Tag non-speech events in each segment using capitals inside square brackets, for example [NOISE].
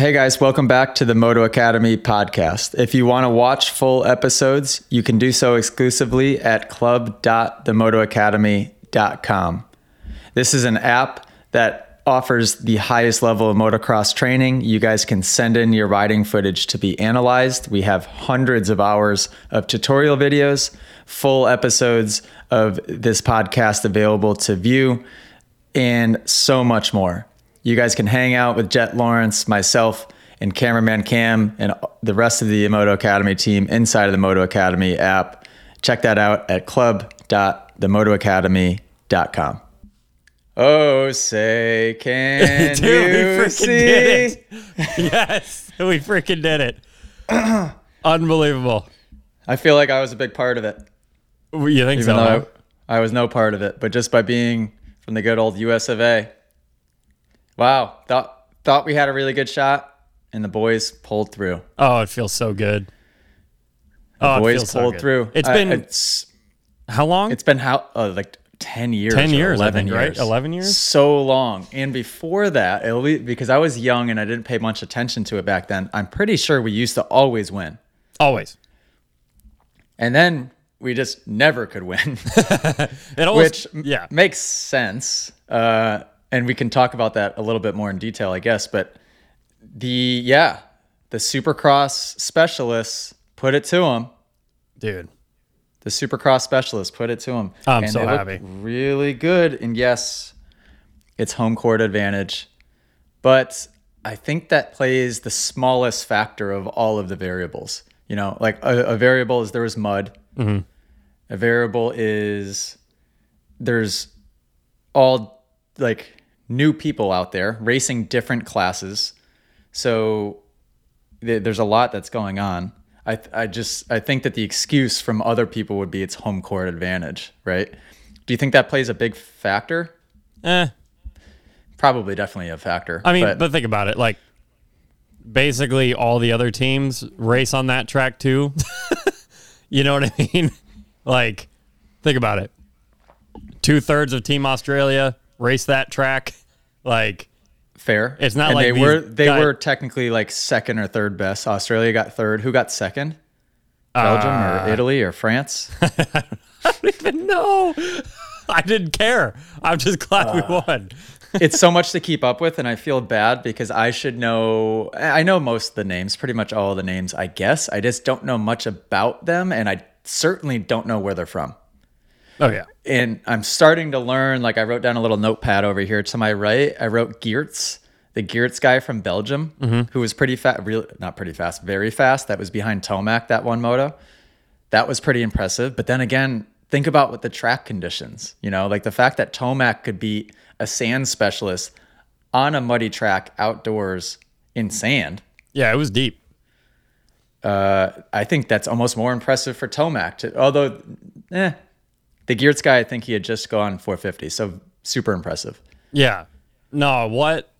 Hey guys, welcome back to the Moto Academy podcast. If you want to watch full episodes, you can do so exclusively at club.themotoacademy.com. This is an app that offers the highest level of motocross training. You guys can send in your riding footage to be analyzed. We have hundreds of hours of tutorial videos, full episodes of this podcast available to view, and so much more. You guys can hang out with Jett Lawrence, myself, and cameraman Cam, and the rest of the Moto Academy team inside of the Moto Academy app. Check that out at club.themotoacademy.com. Oh, say, can [LAUGHS] Dude, we you freaking see? did it. yes, we freaking did it. [CLEARS THROAT] Unbelievable. I feel like I was a big part of it, You think even so? huh? though I, I was no part of it, but just by being from the good old US of A. Wow, thought thought we had a really good shot, and the boys pulled through. Oh, it feels so good. The oh, it boys feels so pulled good. through. It's I- been it's how long? it's been how uh, like ten years, 10 or years, I eleven think, right? years, 11 years? so long. And before that, at least, because I was young and I didn't pay much attention to it back then, I'm pretty sure we used to always win, Always. and then we just never could win. [LAUGHS] It always, which yeah. makes sense. Uh, and we can talk about that a little bit more in detail, I guess. But the yeah, the Supercross specialists put it to him, Dude. The Supercross specialists put it to him. I'm and so happy. Really good. And yes, it's home court advantage, but I think that plays the smallest factor of all of the variables. You know, like a, a variable is there was mud. Mm-hmm. A variable is there's all like new people out there racing different classes. So th- there's a lot that's going on. I, th- I just I think that the excuse from other people would be its home court advantage, right? Do you think that plays a big factor? Eh. Probably, definitely a factor. I mean, but, think about it. Like, basically, all the other teams race on that track too. [LAUGHS] you know what I mean? [LAUGHS] Like, think about it. Two thirds of Team Australia race that track. Like, fair. it's not and like they were they guy- were technically like second or third best. Australia got third. Who got second? Belgium Uh, or Italy or France? [LAUGHS] I don't even know. I didn't care. I'm just glad we won. it's so much to keep up with, and I feel bad because I should know. I know most of the names, pretty much all of the names, I guess. I just don't know much about them, and I certainly don't know where they're from. Oh yeah. And I'm starting to learn. Like I wrote down a little notepad over here to my right. I wrote Geerts, the Geerts guy from Belgium, who was pretty fast, real not pretty fast, very fast. That was behind Tomac that one moto. That was pretty impressive. But then again, think about what the track conditions. You know, like the fact that Tomac could beat a sand specialist on a muddy track outdoors in sand. Yeah, it was deep. Uh, I think that's almost more impressive for Tomac. To, although, eh, the Geerts guy, I think he had just gone 450, so super impressive. Yeah. No, what?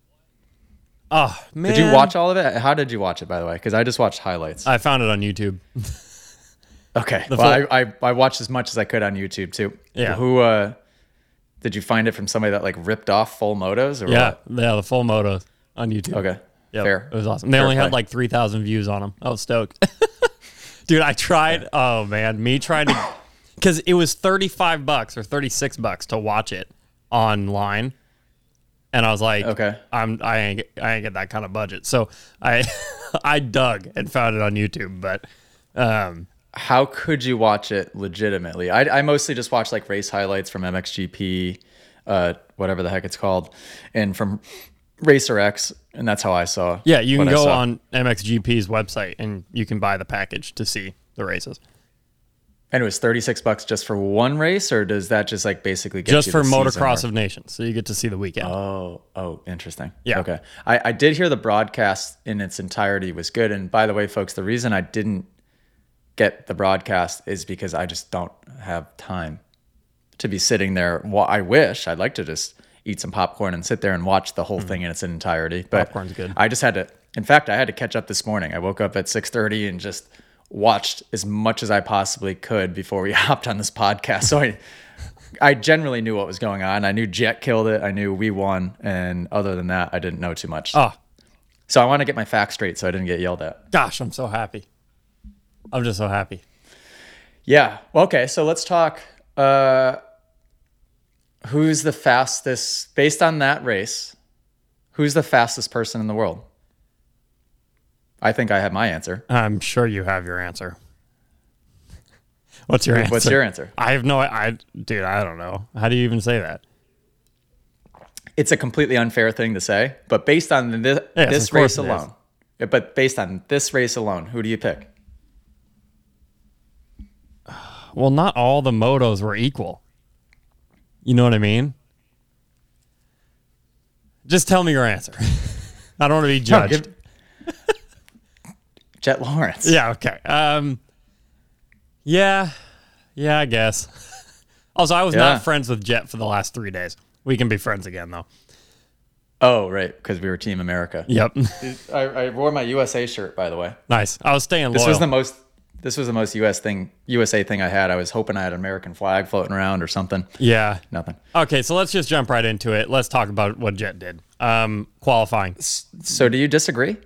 Oh man. Did you watch all of it? How did you watch it, by the way? Because I just watched highlights. I found it on YouTube. [LAUGHS] okay, the well, I, I I watched as much as I could on YouTube too. Yeah. Who uh, did you find it from? Somebody that like ripped off full motos or Yeah, yeah, the full motos on YouTube. Okay, Yep, fair. It was awesome. They Fair only play. had like 3,000 views on them. I was stoked. [LAUGHS] Dude, I tried. Oh, man. Me trying to. Because it was 35 bucks or 36 bucks to watch it online. And I was like, Okay. I'm, I ain't, get- I ain't get that kind of budget. So I, [LAUGHS] I dug and found it on YouTube. But, um, How could you watch it legitimately? I, I mostly just watch like race highlights from MXGP, uh, whatever the heck it's called, and from Racer X, and that's how I saw. yeah, you can go on MXGP's website and you can buy the package to see the races. And it was 36 bucks just for one race, or does that just like basically get Just for the Motocross or- of Nations. So you get to see the weekend. Oh, oh, interesting. Yeah. Okay. I, I did hear the broadcast in its entirety was good. And by the way, folks, the reason I didn't get the broadcast is because I just don't have time to be sitting there. Well, I wish I'd like to just eat some popcorn and sit there and watch the whole mm-hmm. thing in its entirety. But. Popcorn's good. I just had to. In fact, I had to catch up this morning. I woke up at 6:30 and just watched as much as I possibly could before we [LAUGHS] hopped on this podcast. So I I generally knew what was going on. I knew Jett killed it. I knew we won, and other than that, I didn't know too much. Oh, So I want to get my facts straight so I didn't get yelled at. Gosh, I'm so happy. I'm just so happy. Yeah. Okay. So let's talk. Uh, who's the fastest, based on that race, who's the fastest person in the world? I think I have my answer. I'm sure you have your answer. What's your answer? What's your answer? I have no I dude, I don't know. How do you even say that? It's a completely unfair thing to say, but based on this, Yes, this race it is. alone, eh, but based on this race alone, who do you pick? Well, not all the motos were equal. You know what I mean? Just tell me your answer. [LAUGHS] I don't want to be No, judged. give- [LAUGHS] Jett Lawrence. Yeah, okay. Um Yeah. Yeah, I guess. [LAUGHS] also, I was Yeah. not friends with Jett for the last 3 days. We can be friends again though. Oh, right, because we were Team America. Yep. [LAUGHS] I, I wore my USA shirt, by the way. nice. I was staying This was the most. This was the most US thing, USA thing I had. I was hoping I had an American flag floating around or something. yeah. Nothing. Okay, so let's just jump right into it. Let's talk about what Jett did. Um, qualifying. So, do you disagree?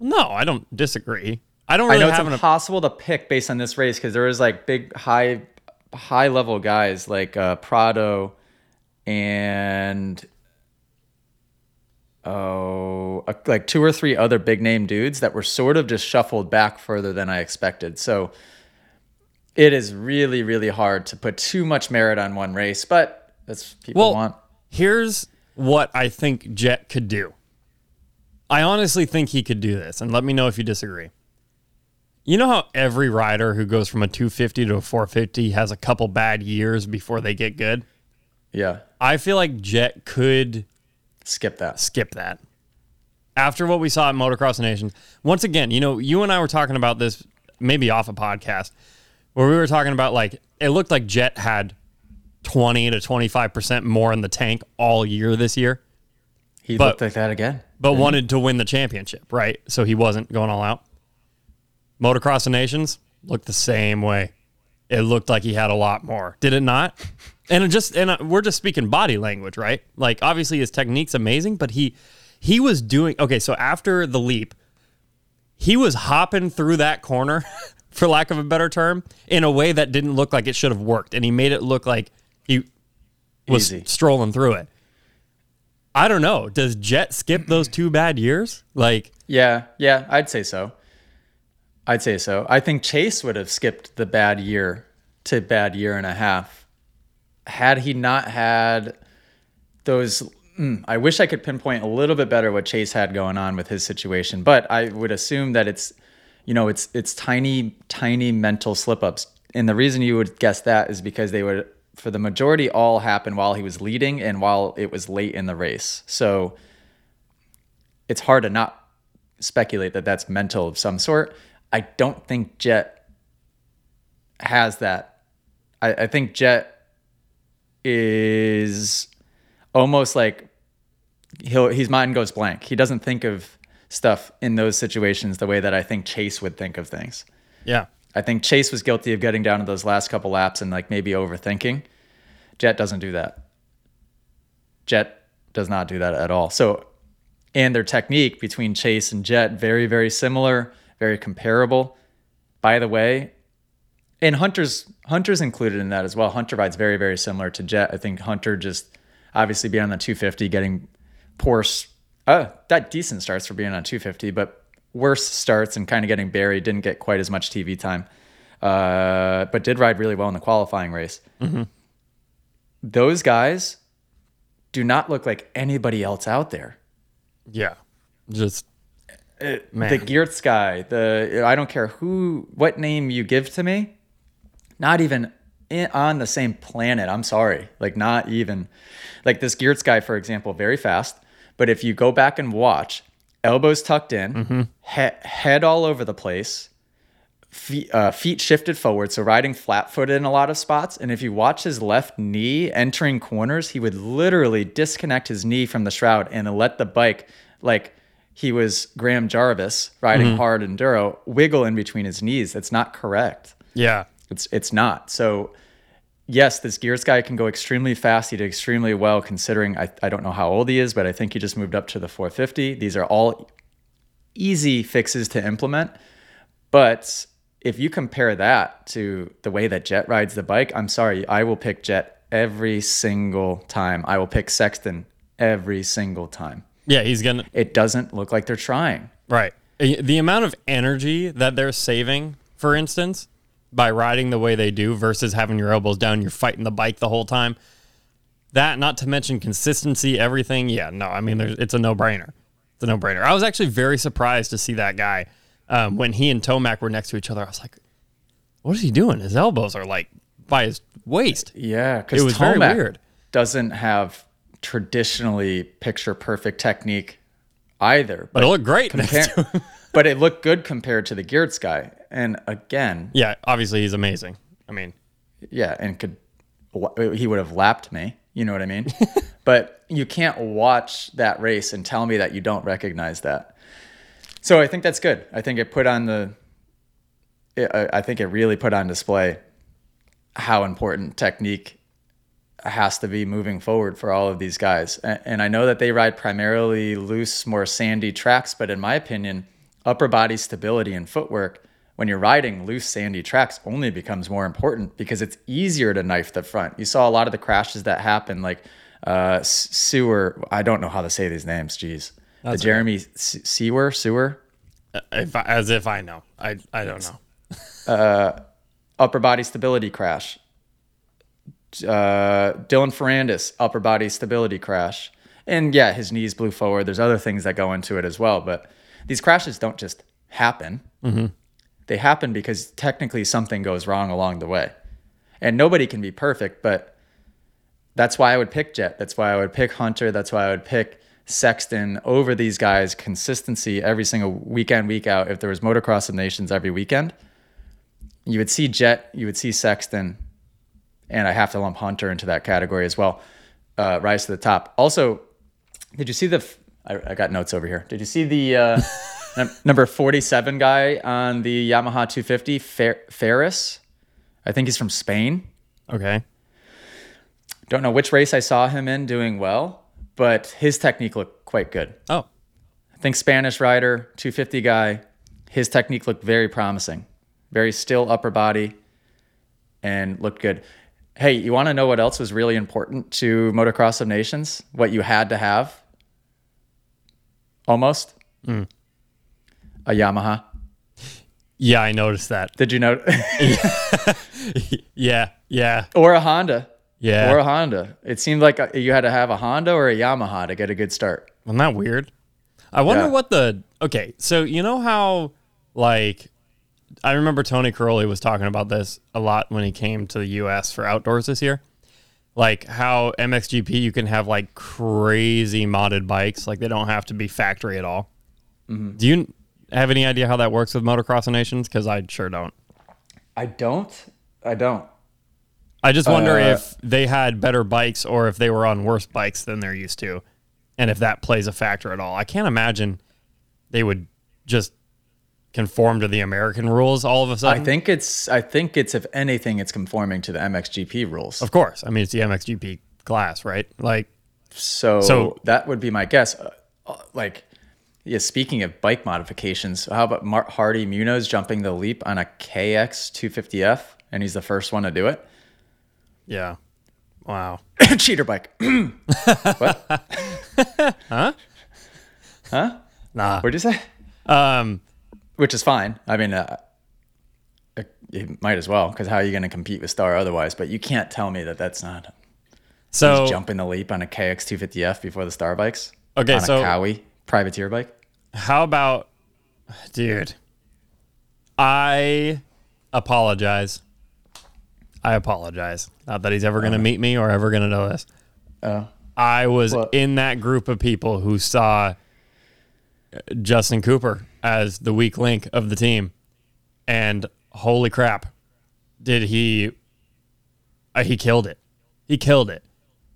No, I don't disagree. I don't I really know it's impossible to pick based on this race because there was like big, high, high level guys like uh, Prado and oh, uh, like two or three other big name dudes that were sort of just shuffled back further than I expected. So it is really, really hard to put too much merit on one race, but that's people Well, want. here's what I think Jett could do. I honestly think he could do this, and let me know if you disagree. You know how every rider who goes from a 250 to a 450 has a couple bad years before they get good? Yeah, I feel like Jett could skip that. skip that. After what we saw at Motocross Nations, once again, you know, you and I were talking about this maybe off a podcast where we were talking about like it looked like Jett had 20 to 25% more in the tank all year this year, He But- looked like that again. but wanted to win the championship, right? So he wasn't going all out. Motocross of Nations looked the same way. It looked like he had a lot more. Did it not? [LAUGHS] And it just and uh, we're just speaking body language, right? Like obviously his technique's amazing, but he he was doing okay, so after the leap, he was hopping through that corner [LAUGHS] for lack of a better term in a way that didn't look like it should have worked and he made it look like he was Easy. strolling through it. I don't know. Does Jett skip those two bad years? Like, Yeah, yeah, I'd say so. I'd say so. I think Chase would have skipped the bad year to bad year and a half had he not had those. mm, I wish I could pinpoint a little bit better what Chase had going on with his situation, but I would assume that it's, you know, it's it's tiny, tiny mental slip ups, and the reason you would guess that is because they would, for the majority, all happened while he was leading and while it was late in the race. So it's hard to not speculate that that's mental of some sort. I don't think Jett has that. I, I think Jett is almost like he'll his mind goes blank. He doesn't think of stuff in those situations the way that I think Chase would think of things. yeah. I think Chase was guilty of getting down to those last couple laps and like maybe overthinking. Jett doesn't do that. Jett does not do that at all. So, and their technique between Chase and Jett very very similar, very comparable. By the way, and Hunter's Hunter's included in that as well. Hunter rides very very similar to Jett. I think Hunter just obviously being on the 250, getting poor, uh, that decent starts for being on 250, but worse starts and kind of getting buried. Didn't get quite as much TV time, uh, but did ride really well in the qualifying race. Those guys do not look like anybody else out there. Yeah. Just, Man. The Geerts guy, the I don't care who, what name you give to me, not even in, on the same planet. I'm sorry, like not even, like this Geerts guy, for example, very fast. But if you go back and watch, elbows tucked in, he- head all over the place, feet, uh, feet shifted forward, so riding flat footed in a lot of spots. And if you watch his left knee entering corners, he would literally disconnect his knee from the shroud and let the bike, like he was Graham Jarvis riding hard enduro, wiggle in between his knees. That's not correct. yeah. It's it's not. So yes, this Geerts guy can go extremely fast. He did extremely well considering I, I don't know how old he is, but I think he just moved up to the 450. These are all easy fixes to implement. But if you compare that to the way that Jett rides the bike, I'm sorry, I will pick Jett every single time. I will pick Sexton every single time. Yeah, he's gonna It doesn't look like they're trying. right. The amount of energy that they're saving, for instance, by riding the way they do versus having your elbows down, you're fighting the bike the whole time. That, not to mention consistency, everything. Yeah, no, I mean, there's, it's a no brainer. It's a no brainer. I was actually very surprised to see that guy um, when he and Tomac were next to each other. I was like, what is he doing? His elbows are like by his waist. Yeah, because It was very weird. doesn't have traditionally picture perfect technique either. But it looked great next to him. [LAUGHS] but it looked good compared to the Geerts guy. And again, Yeah, obviously he's amazing. I mean, yeah, and could he would have lapped me. You know what I mean? [LAUGHS] but you can't watch that race and tell me that you don't recognize that. So I think that's good. I think it put on the. I I think it really put on display how important technique has to be moving forward for all of these guys. And I know that they ride primarily loose, more sandy tracks, but in my opinion, upper body stability and footwork when you're riding loose, sandy tracks only becomes more important because it's easier to knife the front. You saw a lot of the crashes that happened, like uh, Seewer. I don't know how to say these names. Jeez, the Jeremy S- Seewer, Seewer, if I, as if I know. I I don't know. [LAUGHS] upper body stability crash. Uh, Dylan Ferrandis, upper body stability crash. And yeah, his knees blew forward. There's other things that go into it as well. But these crashes don't just happen. They happen because technically something goes wrong along the way. And nobody can be perfect, but that's why I would pick Jett. That's why I would pick Hunter. That's why I would pick Sexton over these guys. Consistency every single weekend, week out. If there was motocross of nations every weekend, you would see Jett, you would see Sexton, and I have to lump Hunter into that category as well. Uh, rise to the top. Also, did you see the? f- I, I got notes over here. Did you see the uh, [LAUGHS] number forty-seven guy on the Yamaha 250, Fer- Ferris? I think he's from Spain. Okay. Don't know which race I saw him in doing well, but his technique looked quite good. Oh, I think Spanish rider, 250 guy, his technique looked very promising. Very still upper body and looked good. Hey, you want to know what else was really important to Motocross of Nations? What you had to have? Almost? Hmm. A Yamaha. yeah, I noticed that. Did you know? [LAUGHS] [LAUGHS] Yeah, yeah, or a Honda. yeah. Or a Honda. It seemed like uh, you had to have a Honda or a Yamaha to get a good start. Wasn't that weird? I wonder Yeah. what the okay. So you know how like I remember Tony Cairoli was talking about this a lot when he came to the U.S. for outdoors this year. Like how MXGP you can have like crazy modded bikes, like they don't have to be factory at all. Mm-hmm. Do you have any idea how that works with Motocross Nations? Because I sure don't. I don't. I don't. I just wonder Uh, if they had better bikes or if they were on worse bikes than they're used to, and if that plays a factor at all. I can't imagine they would just conform to the American rules all of a sudden. I think it's. I think it's. If anything, it's conforming to the MXGP rules. of course, I mean it's the MXGP class, right? Like, So, So- that would be my guess. Uh, like, yeah. Speaking of bike modifications, how about Mark Hardy Munoz jumping the leap on a KX 250F, and he's the first one to do it? yeah, wow. [COUGHS] Cheater bike. [COUGHS] what? [LAUGHS] Huh? Huh? Nah, What'd you say? um, Which is fine. I mean, uh, uh, you might as well, because how are you going to compete with Star otherwise? But you can't tell me that that's not. so He's jumping the leap on a KX 250F before the Star bikes. Okay, on so- a Cowie privateer bike. How about, dude? I apologize. I apologize. Not that he's ever going to meet me or ever going to know this. Oh. I was What? in that group of people who saw Justin Cooper as the weak link of the team. And holy crap, did he uh, he killed it. He killed it.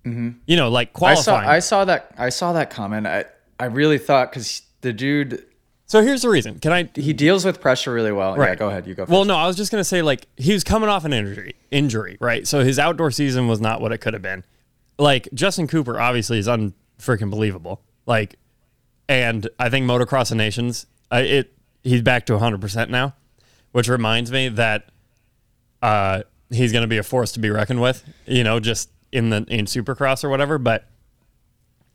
You know, like Mm-hmm. I saw qualifying. I saw that I saw that comment. I I really thought because the dude so here's the reason. Can I he deals with pressure really well. Yeah, go ahead. You go. First. Well, no, I was just gonna say like he was coming off an injury, injury, right? So his outdoor season was not what it could have been. Like Justin Cooper, obviously, is unfreaking believable. Like, and I think Motocross of Nations I, it he's back to 100% now, which reminds me that uh, he's going to be a force to be reckoned with, you know, just in the in Supercross or whatever, but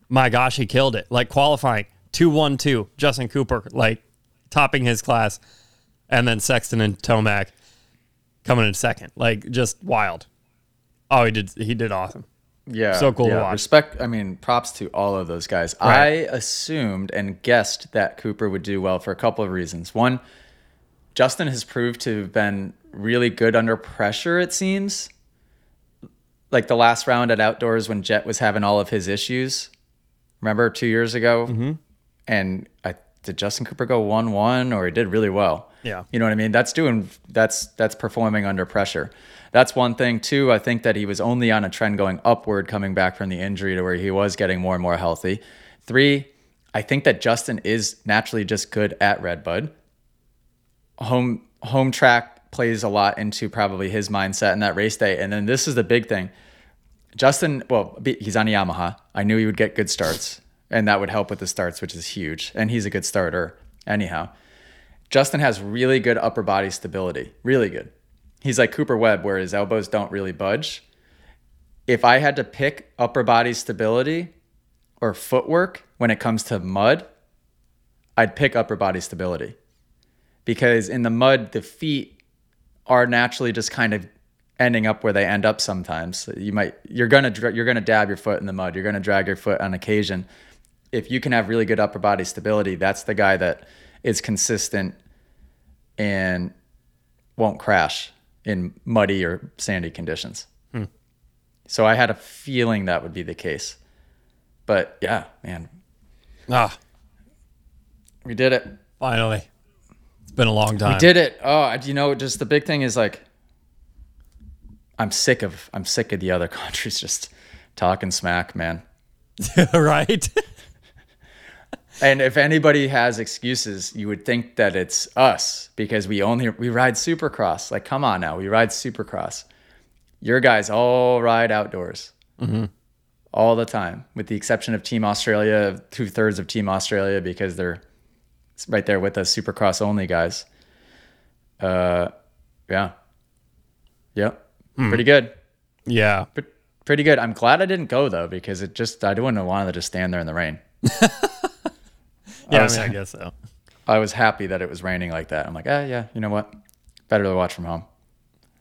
my gosh, he killed it. Like qualifying 2-1-2, Justin Cooper like topping his class and then Sexton and Tomac coming in second. Like just wild. Oh, he did he did awesome. Yeah. So cool to watch. Respect, I mean, props to all of those guys. I assumed and guessed that Cooper would do well for a couple of reasons. One, Justin has proved to have been really good under pressure, it seems. Like the last round at Outdoors when Jett was having all of his issues. Remember two years ago? Mm-hmm. And I, did Justin Cooper go 1 1 or he did really well? Yeah. You know what I mean? That's doing that's that's performing under pressure. That's one thing too. I think that he was only on a trend going upward coming back from the injury to where he was getting more and more healthy. Three, I think that Justin is naturally just good at Redbud. Home home track plays a lot into probably his mindset in that race day. And then this is the big thing. Justin, well, he's on Yamaha. I knew he would get good starts, and that would help with the starts, which is huge. And he's a good starter, anyhow. Justin has really good upper body stability, really good. He's like Cooper Webb, where his elbows don't really budge. If I had to pick upper body stability or footwork when it comes to mud, I'd pick upper body stability because in the mud, the feet are naturally just kind of ending up where they end up sometimes. You might you're gonna you're gonna dab your foot in the mud. You're gonna drag your foot on occasion. If you can have really good upper body stability, that's the guy that is consistent and won't crash in muddy or sandy conditions. So I had a feeling that would be the case. But yeah, man, Ah, we did it. finally. It's been a long time. We did it. Oh, you know, just the big thing is like, I'm sick of I'm sick of the other [LAUGHS] countries just talking smack, man. [LAUGHS] right? [LAUGHS] And if anybody has excuses, you would think that it's us because we only we ride Supercross. Like, come on now, we ride Supercross. Your guys all ride outdoors all the time, with the exception of Team Australia, two thirds of Team Australia because they're right there with us, Supercross only guys. Uh, yeah, yep, pretty good. yeah. Pre- Pretty good. I'm glad I didn't go though because it just I wouldn't have wanted to just stand there in the rain. [LAUGHS] Yeah, I, was- mean, I guess so. I was happy that it was raining like that. I'm like, ah, yeah, you know what? Better to watch from home.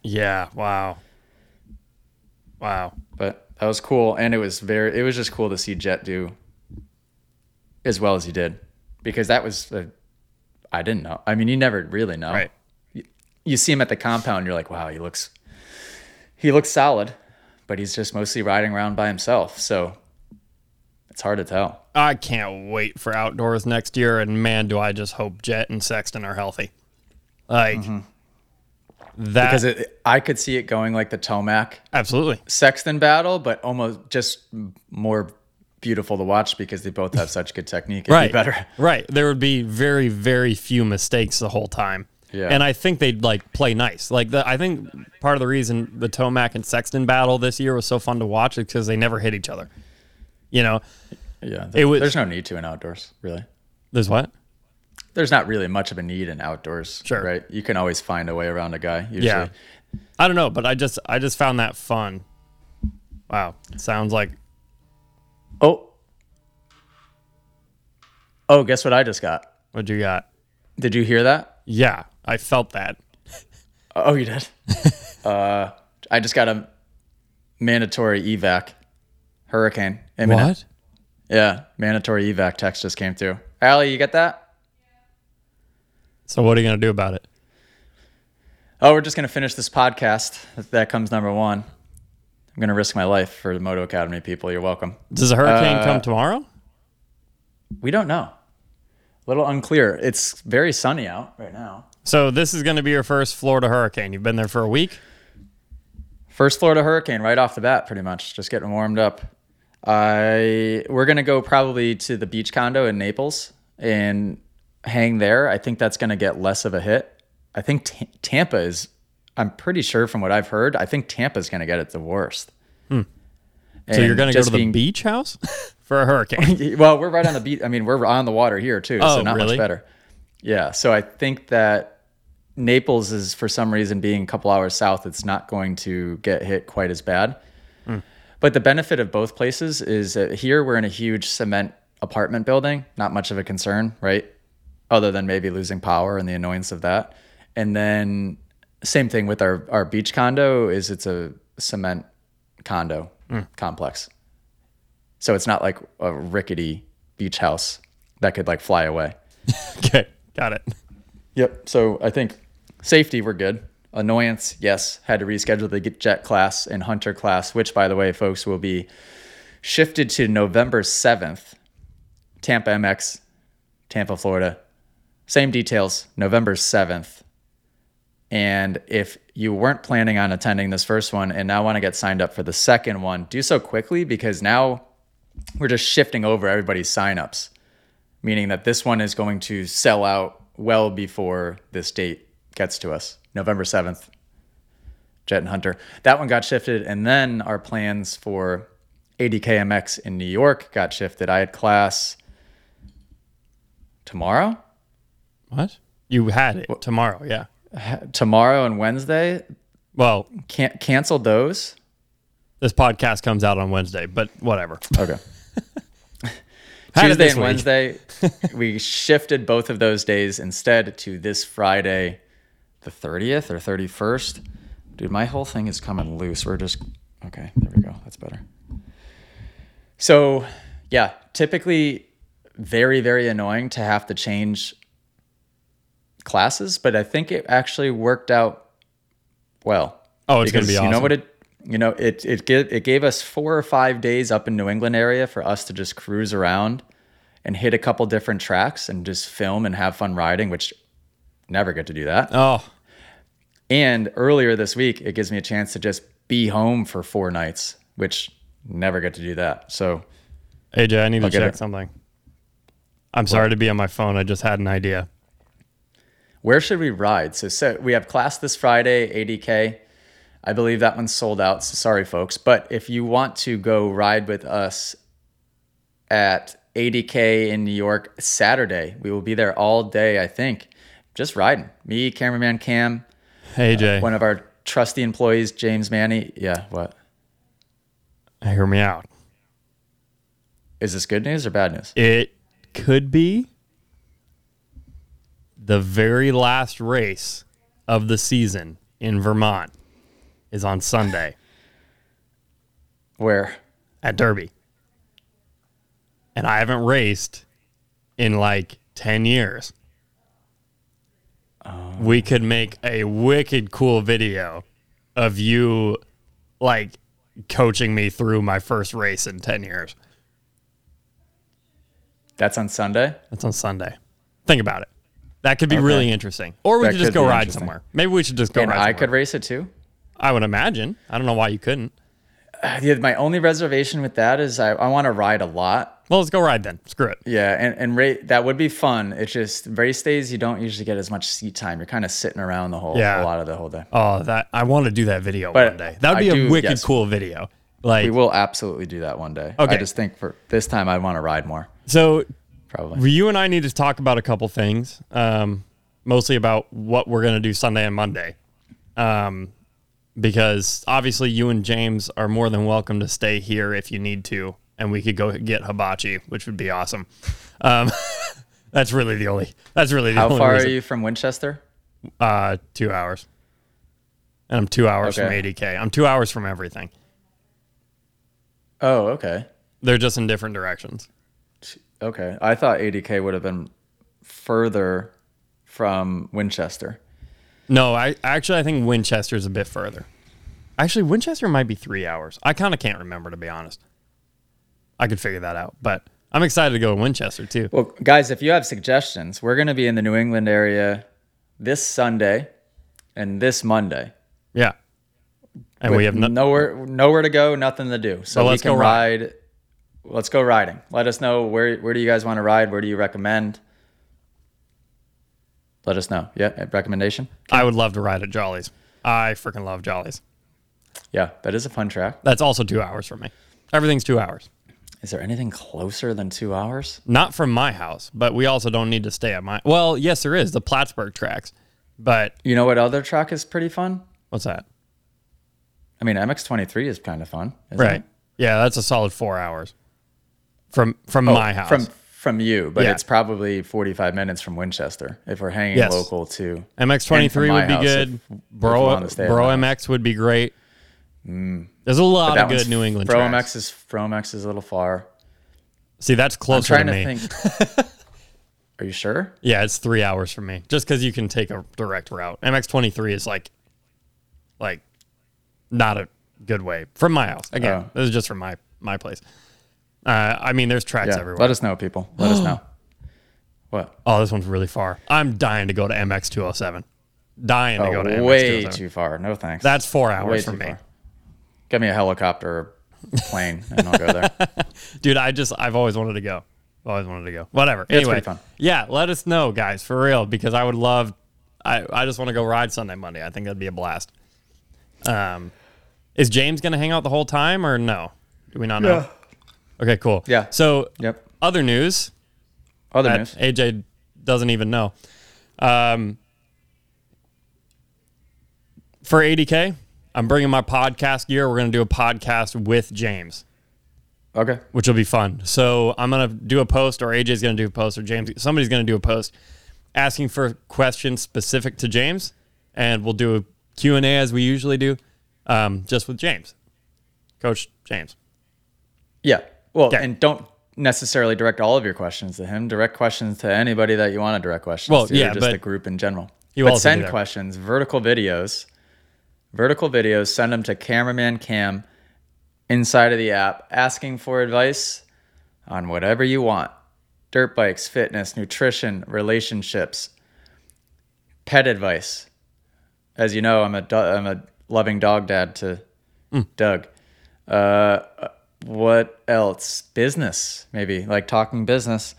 Yeah. Wow. Wow. But that was cool, and it was very. It was just cool to see Jett do as well as he did, because that was. I I didn't know. I mean, you never really know. Right. You see him at the compound, you're like, wow, he looks. He looks solid, but he's just mostly riding around by himself, so it's hard to tell. I can't wait for outdoors next year, and man, do I just hope Jett and Sexton are healthy. Like mm-hmm. that. Because it, I could see it going like the Tomac absolutely. Sexton battle, but almost just more beautiful to watch because they both have such good technique. It'd Right. be better. [LAUGHS] Right. There would be very, very few mistakes the whole time. Yeah. And I think they'd like play nice. Like the, I think part of the reason the Tomac and Sexton battle this year was so fun to watch is because they never hit each other. You know, Yeah, It was- there's no need to in outdoors, really. there's what? There's not really much of a need in outdoors, Sure. right? You can always find a way around a guy. Usually. Yeah. I don't know, but I just I just found that fun. Wow. Sounds like Oh. Oh, guess what I just got? what you got? Did you hear that? Yeah, I felt that. Oh, you did. [LAUGHS] uh, I just got a mandatory evac, hurricane. Imminent. Yeah, mandatory evac text just came through. Allie, you get that? So what are you gonna do about it? Oh, we're just gonna finish this podcast. That comes number one. I'm gonna risk my life for the Moto Academy people. You're welcome. Does a hurricane Uh, come tomorrow? We don't know. A little unclear. It's very sunny out right now. So this is gonna be your first Florida hurricane. You've been there for a week. First Florida hurricane right off the bat, pretty much. Just getting warmed up. I we're gonna go probably to the beach condo in Naples and hang there. I think that's gonna get less of a hit. I think Ta- Tampa is. I'm pretty sure from what I've heard. I think Tampa's gonna get it the worst. Hmm. So you're gonna go to the being- beach house [LAUGHS] for a hurricane. [LAUGHS] Well, we're right on the beach. I mean, we're on the water here too, Oh, so not really? much better. Yeah. So I think that Naples is for some reason being a couple hours south, it's not going to get hit quite as bad. But the benefit of both places is that here we're in a huge cement apartment building, not much of a concern, right? Other than maybe losing power and the annoyance of that. And then same thing with our, our beach condo is it's a cement condo hmm. complex. So it's not like a rickety beach house that could like fly away. [LAUGHS] Okay, got it. Yep. So I think safety, we're good. Annoyance, yes. Had to reschedule the jet class and hunter class, which, by the way, folks, will be shifted to November 7th. Tampa MX, Tampa, Florida. Same details, November 7th. And if you weren't planning on attending this first one and now want to get signed up for the second one, do so quickly because now we're just shifting over everybody's signups, meaning that this one is going to sell out well before this date gets to us, November 7th. Jett and Hunter. That one got shifted. And then our plans for ADKMX in New York got shifted. I had class tomorrow, What? You had it tomorrow, yeah. tomorrow and Wednesday. Well, Can't cancel those. this podcast comes out on Wednesday, but whatever. Okay. [LAUGHS] Tuesday and week. Wednesday, we shifted both of those days instead to this Friday, the 30th or 31st. Dude, my whole thing is coming loose. We're just, okay, there we go. That's better. So, yeah, typically very, very annoying to have to change classes, but I think it actually worked out well. Oh, it's gonna Because be You know what it you know, it it gave it gave us four or five days up in New England area for us to just cruise around and hit a couple different tracks and just film and have fun riding, which never get to do that. Oh, And earlier this week, it gives me a chance to just be home for four nights, which never get to do that. So AJ, I need to get check it. something. I'm sorry to be on my phone. I just had an idea. Where should we ride? So, so we have class this Friday, ADK. I believe that one's sold out. So sorry, folks. But if you want to go ride with us at ADK in New York Saturday, we will be there all day, I think. Just riding. Me, cameraman Cam, Uh, AJ, one of our trusty employees, James Manny. Yeah, what? hear me out. Is this good news or bad news? It could be the very last race of the season in Vermont is on Sunday [LAUGHS] Where? at Derby. And I haven't raced in like 10 years. We could make a wicked cool video of you like coaching me through my first race in 10 years. That's on Sunday? That's on Sunday. Think about it. That could be really interesting. Or we That could just could go ride somewhere. Maybe we should just go And ride I somewhere. could race it too? I would imagine. I don't know why you couldn't. Uh, yeah, my only reservation with that is I, I want to ride a lot. Well, let's go ride then. Screw it. Yeah, and, and ra- that would be fun. It's just race days, you don't usually get as much seat time. You're kind of sitting around the whole Yeah. a lot of the whole day. Oh, that I want to do that video But one day. That would be a do- wicked yes. cool video. Like We will absolutely do that one day. Okay. I just think for this time, I want to ride more. so Probably. you and I need to talk about a couple things. Um, mostly about what we're gonna do Sunday and Monday. Um, because obviously you and James are more than welcome to stay here if you need to, and we could go get hibachi, which would be awesome. Um, [LAUGHS] that's really the only. That's really the How only far reason. are you from Winchester? Uh, two hours. And I'm two hours from Okay. ADK. I'm two hours from everything. Oh, okay. They're just in different directions. Okay. I thought ADK would have been further from Winchester. No, I actually I think Winchester's a bit further. Actually, Winchester might be three hours. I kind of can't remember to be honest. I could figure that out, but I'm excited to go to Winchester too. Well, guys, if you have suggestions, we're going to be in the New England area this Sunday and this Monday. Yeah, and we have no, nowhere nowhere to go, nothing to do. So Well, we let's can go ride. ride. Let's go riding. Let us know where where do you guys want to ride? Where do you recommend? Let us know. Yeah, recommendation. I would love to ride at Jollies. I freaking love Jollies. Yeah, that is a fun track. That's also two hours for me. Everything's two hours. Is there anything closer than two hours? Not from my house, but we also don't need to stay at my. Well, yes, there is the Plattsburgh tracks, but You know what other track is pretty fun? what's that? I mean, MX23 is kind of fun. isn't Right. it? Yeah, that's a solid four hours from from Oh, my house. From from you, but Yeah. it's probably 45 minutes from Winchester if we're hanging Yes. local to. MX23 and from my would be good. if- if Bro, wanted to stay at Bro MX would be great. Mm. There's a lot of good New England Pro tracks. Is Pro MX is a little far. See, that's I'm closer to me. to think. [LAUGHS] Are you sure? Yeah, it's three hours from me. Just because you can take a direct route. MX23 is like, like, not a good way from my house. Again, Oh. this is just from my my place. Uh, I mean, there's tracks Yeah. everywhere. Let us know, people. Let us [GASPS] know. What? oh, this one's really far. I'm dying to go to MX207. Dying to go to Oh, MX207. way too far. No thanks. That's four hours too from me, far. Get me a helicopter plane, and I'll go there. [LAUGHS] dude. I just I've always wanted to go. Always wanted to go. Whatever. it's anyway, pretty fun. yeah. Let us know, guys, for real, because I would love. I I just want to go ride Sunday, Monday. I think that'd be a blast. Um, is James gonna hang out the whole time or no? Do we not know? Okay, cool. Yeah. So Yep. other news Other that news. AJ doesn't even know. Um, for ADK, I'm bringing my podcast gear. We're going to do a podcast with James, Okay. which will be fun. So I'm going to do a post, or AJ's going to do a post, or James, somebody's going to do a post asking for questions specific to James, and we'll do a Q&A as we usually do, um, just with James, Coach James. Yeah. Well, and don't necessarily direct all of your questions to him. Direct questions to anybody that you want to direct questions Well, to, yeah, just the group in general. You But also send questions, vertical videos, vertical videos. Send them to cameraman cam inside of the app, asking for advice on whatever you want: dirt bikes, fitness, nutrition, relationships, pet advice. As you know, I'm a do- I'm a loving dog dad to Hmm. Doug. Uh, what else? Business, maybe like talking business.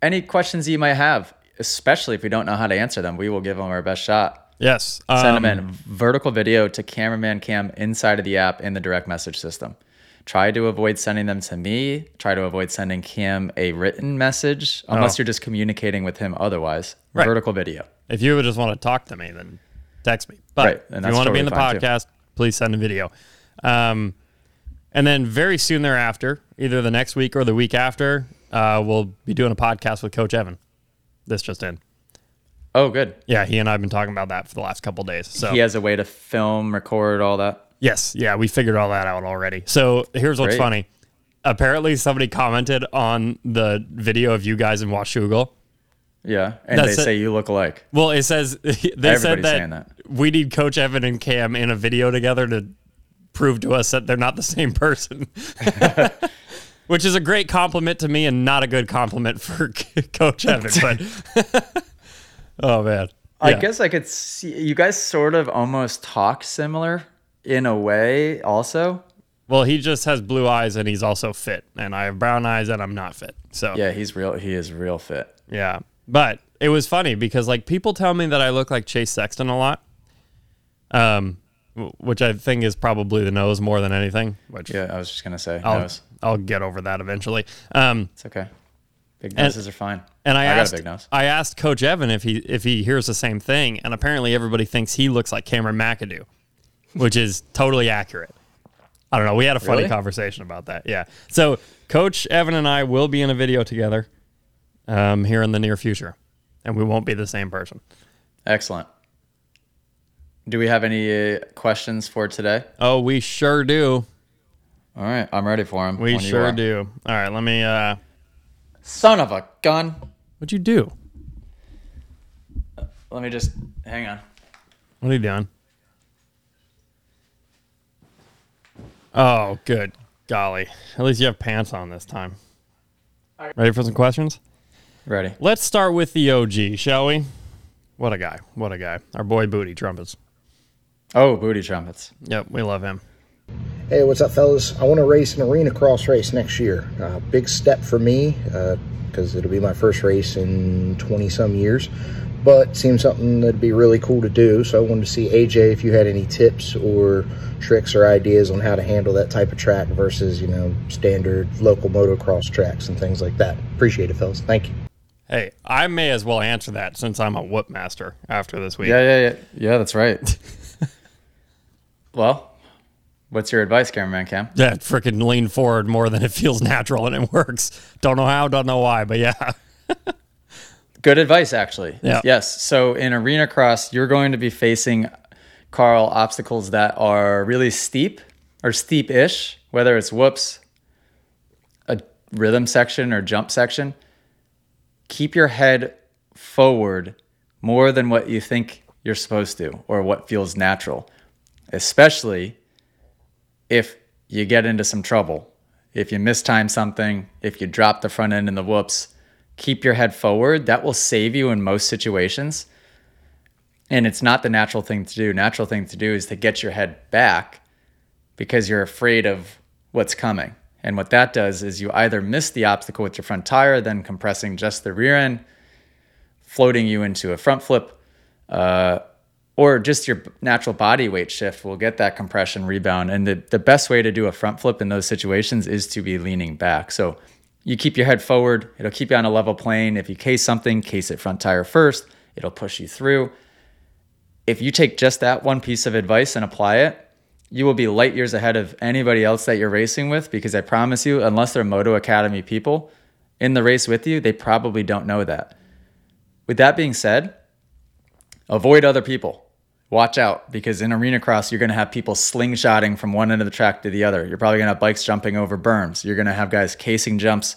Any questions you might have, especially if we don't know how to answer them, we will give them our best shot. Yes. Send um, them in vertical video to cameraman cam inside of the app in the direct message system. Try to avoid sending them to me. Try to avoid sending Cam a written message unless Oh. you're just communicating with him otherwise. Right. Vertical video. If you would just want to talk to me, then text me. But Right, and if you want to be in the fine, too. podcast, please send a video. Um, and then very soon thereafter, either the next week or the week after, uh, we'll be doing a podcast with Coach Evan. This just in. Oh, good. Yeah, he and I have been talking about that for the last couple days. So He has a way to film, record, all that. yes, yeah, we figured all that out already. So here's what's Great. funny. Apparently, somebody commented on the video of you guys in Washougal. Yeah, and That's they it. say you look alike. Well, it says [LAUGHS] they said that, that. we need Coach Evan and Cam in a video together to prove to us that they're not the same person. [LAUGHS] Which is a great compliment to me and not a good compliment for [LAUGHS] Coach Evan. But oh man, I guess I could see you guys sort of almost talk similar in a way, also. Well, he just has blue eyes and he's also fit, and I have brown eyes and I'm not fit. So Yeah, he's real. He is real fit. Yeah. But it was funny because like people tell me that I look like Chase Sexton a lot. Um which I think is probably the nose more than anything, which Yeah, I was just gonna say I'll, nose. I'll get over that eventually. Um It's okay. Big noses are fine. and I, I asked. I asked Coach Evan if he if he hears the same thing, and apparently everybody thinks he looks like Cameron McAdoo, which is totally accurate. I don't know. We had a funny Really? conversation about that. Yeah. So Coach Evan and I will be in a video together um, here in the near future, and we won't be the same person. Excellent. Do we have any uh, questions for today? Oh, we sure do. All right, I'm ready for him. We sure do. All right, let me. uh Son of a gun. What'd you do? Uh, let me just hang on. What are you doing? Oh, good golly! At least you have pants on this time. Ready for some questions? Ready. Let's start with the OG, shall we? What a guy! What a guy! Our boy Booty Trumpets. Oh, booty trumpets. Yep, we love him. Hey, what's up, fellas? I want to race an arena cross race next year. Uh, big step for me because it'll be my first race in 20 some years. but seems something that'd be really cool to do. So I wanted to see AJ if you had any tips or tricks or ideas on how to handle that type of track versus you know standard local motocross tracks and things like that. Appreciate it, fellas. Thank you. Hey, I may as well answer that since I'm a whoop master after this week. Yeah, yeah, yeah. Yeah, that's right. [LAUGHS] well, what's your advice, cameraman Cam? Yeah, freaking lean forward more than it feels natural and it works. Don't know how, don't know why, but yeah. [LAUGHS] Good advice, actually. Yeah. Yes. So in arena cross, you're going to be facing, Carl, obstacles that are really steep or steep ish, whether it's whoops, a rhythm section, or jump section. Keep your head forward more than what you think you're supposed to or what feels natural, especially if you get into some trouble. If you mistime something, if you drop the front end in the whoops, keep your head forward. That will save you in most situations. And it's not the natural thing to do. Natural thing to do is to get your head back because you're afraid of what's coming. And what that does is you either miss the obstacle with your front tire, then compressing just the rear end, floating you into a front flip, uh, or just your natural body weight shift will get that compression rebound. And the, the best way to do a front flip in those situations is to be leaning back. So you keep your head forward, it'll keep you on a level plane. If you case something, case it front tire first, it'll push you through. If you take just that one piece of advice and apply it, you will be light years ahead of anybody else that you're racing with because I promise you, unless they're Moto Academy people in the race with you, they probably don't know that. With that being said, avoid other people. Watch out because in arena cross, you're going to have people slingshotting from one end of the track to the other. You're probably going to have bikes jumping over berms. You're going to have guys casing jumps,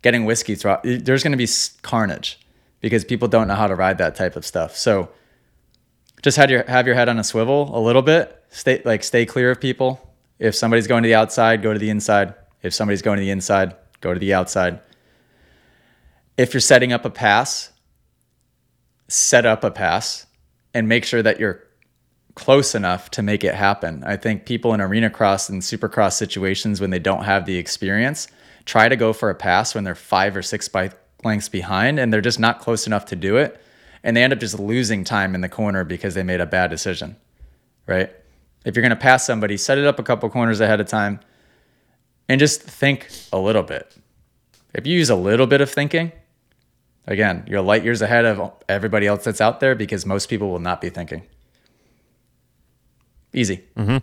getting whiskey through. There's going to be carnage because people don't know how to ride that type of stuff. So just have your have your head on a swivel a little bit. Stay like stay clear of people. If somebody's going to the outside, go to the inside. If somebody's going to the inside, go to the outside. If you're setting up a pass, set up a pass and make sure that you're close enough to make it happen. I think people in arena cross and supercross situations when they don't have the experience try to go for a pass when they're five or six bike lengths behind and they're just not close enough to do it. And they end up just losing time in the corner because they made a bad decision, right? If you're going to pass somebody, set it up a couple corners ahead of time and just think a little bit. If you use a little bit of thinking, Again, you're light years ahead of everybody else that's out there because most people will not be thinking. Easy. Mm-hmm.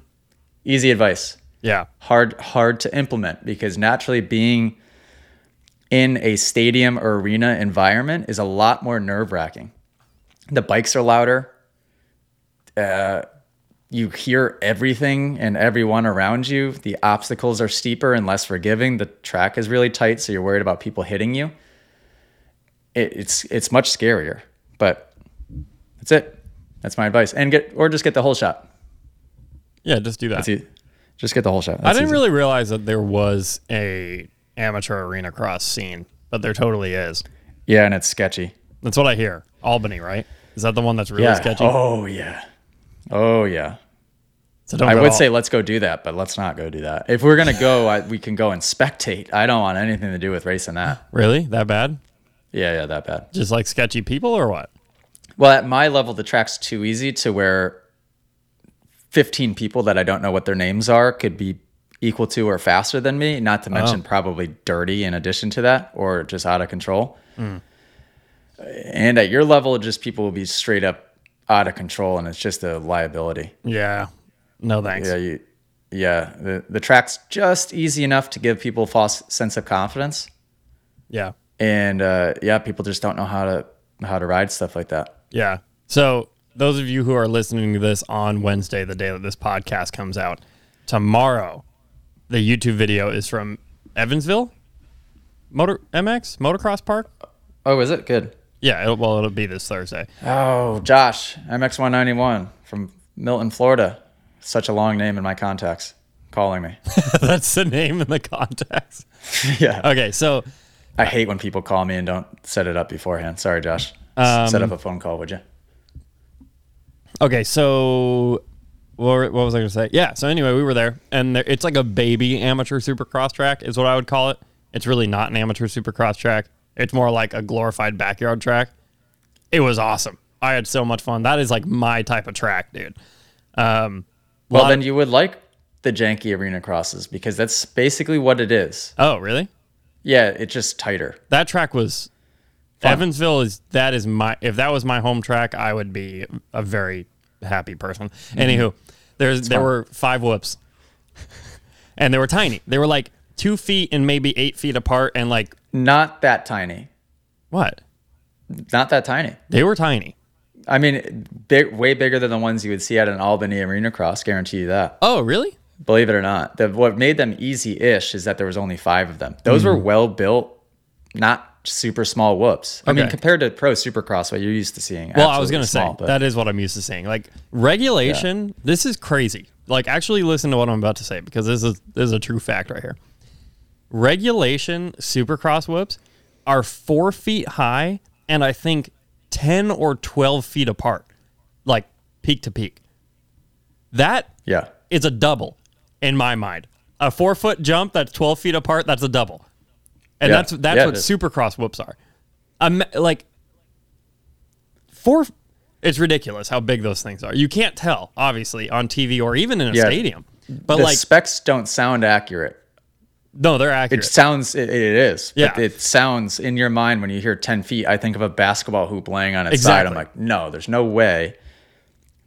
Easy advice. Yeah. Hard hard to implement because naturally being in a stadium or arena environment is a lot more nerve wracking. The bikes are louder. Uh, you hear everything and everyone around you. The obstacles are steeper and less forgiving. The track is really tight, so you're worried about people hitting you it, it's it's much scarier. But that's it. That's my advice. And get or just get the whole shot. Yeah, just do that. That's it. Just get the whole shot. I didn't easy. really realize that there was a amateur arena cross scene, but there totally is. Yeah, and it's sketchy. That's what I hear. Albany, right? Is that the one that's really yeah. sketchy? Oh yeah. Oh yeah. so don't I would all- say let's go do that, but let's not go do that. If we're gonna go, I, we can go and spectate. I don't want anything to do with racing that. really that bad? Yeah, yeah, that bad. Just like sketchy people or what? Well, at my level, the track's too easy to where 15 people that I don't know what their names are could be equal to or faster than me, not to mention oh. probably dirty in addition to that or just out of control. Hmm. And at your level, just people will be straight up out of control and it's just a liability. Yeah. No thanks. Yeah, you, yeah. The, the track's just easy enough to give people a false sense of confidence. Yeah. And uh, yeah, people just don't know how to how to ride stuff like that. Yeah. So those of you who are listening to this on Wednesday, the day that this podcast comes out, tomorrow, the YouTube video is from Evansville, Motor MX Motocross Park. Oh, is it good? Yeah. It'll, well, it'll be this Thursday. Oh, Josh, MX191 from Milton, Florida. Such a long name in my contacts calling me. [LAUGHS] That's the name in the contacts. [LAUGHS] yeah. Okay. So I hate when people call me and don't set it up beforehand. Sorry, Josh. S- set up a phone call, would you? Okay, so what, what was I going to say? Yeah, so anyway, we were there, and there, it's like a baby amateur supercross track, is what I would call it. It's really not an amateur supercross track. It's more like a glorified backyard track. it was awesome. I had so much fun. That is like my type of track, dude. Um, Well, then you would like the janky arena crosses because that's basically what it is. oh, really? Yeah, it's just tighter. That track was Evansville is that is my if that was my home track, I would be a very happy person. Mm-hmm. Anywho, there's there fun. were five whoops, [LAUGHS] and they were tiny. They were like two feet and maybe eight feet apart, and like Not that tiny. what? Not that tiny. They were tiny. I mean, big, way bigger than the ones you would see at an Albany arena cross. Guarantee you that. Oh, really? Believe it or not, the, what made them easy-ish is that there was only five of them. Those were mm. well built, not super small whoops. I mean, compared to pro supercross, what you're used to seeing. Well, I was gonna small, say but that is what I'm used to seeing. Like regulation, this is crazy. Like actually, listen to what I'm about to say because this is this is a true fact right here. Regulation supercross whoops are four feet high and I think ten or twelve feet apart, like peak to peak. That yeah, is a double in my mind. A four foot jump that's twelve feet apart, that's a double, and Yeah. that's that's Yeah, what supercross whoops are. Um, like four, it's ridiculous how big those things are. You can't tell, obviously, on TV or even in a Yeah. stadium. But the like, specs don't sound accurate. no, they're accurate. It sounds it, it is, but Yeah. it sounds in your mind when you hear ten feet. I think of a basketball hoop laying on its side. I'm like, no, there's no way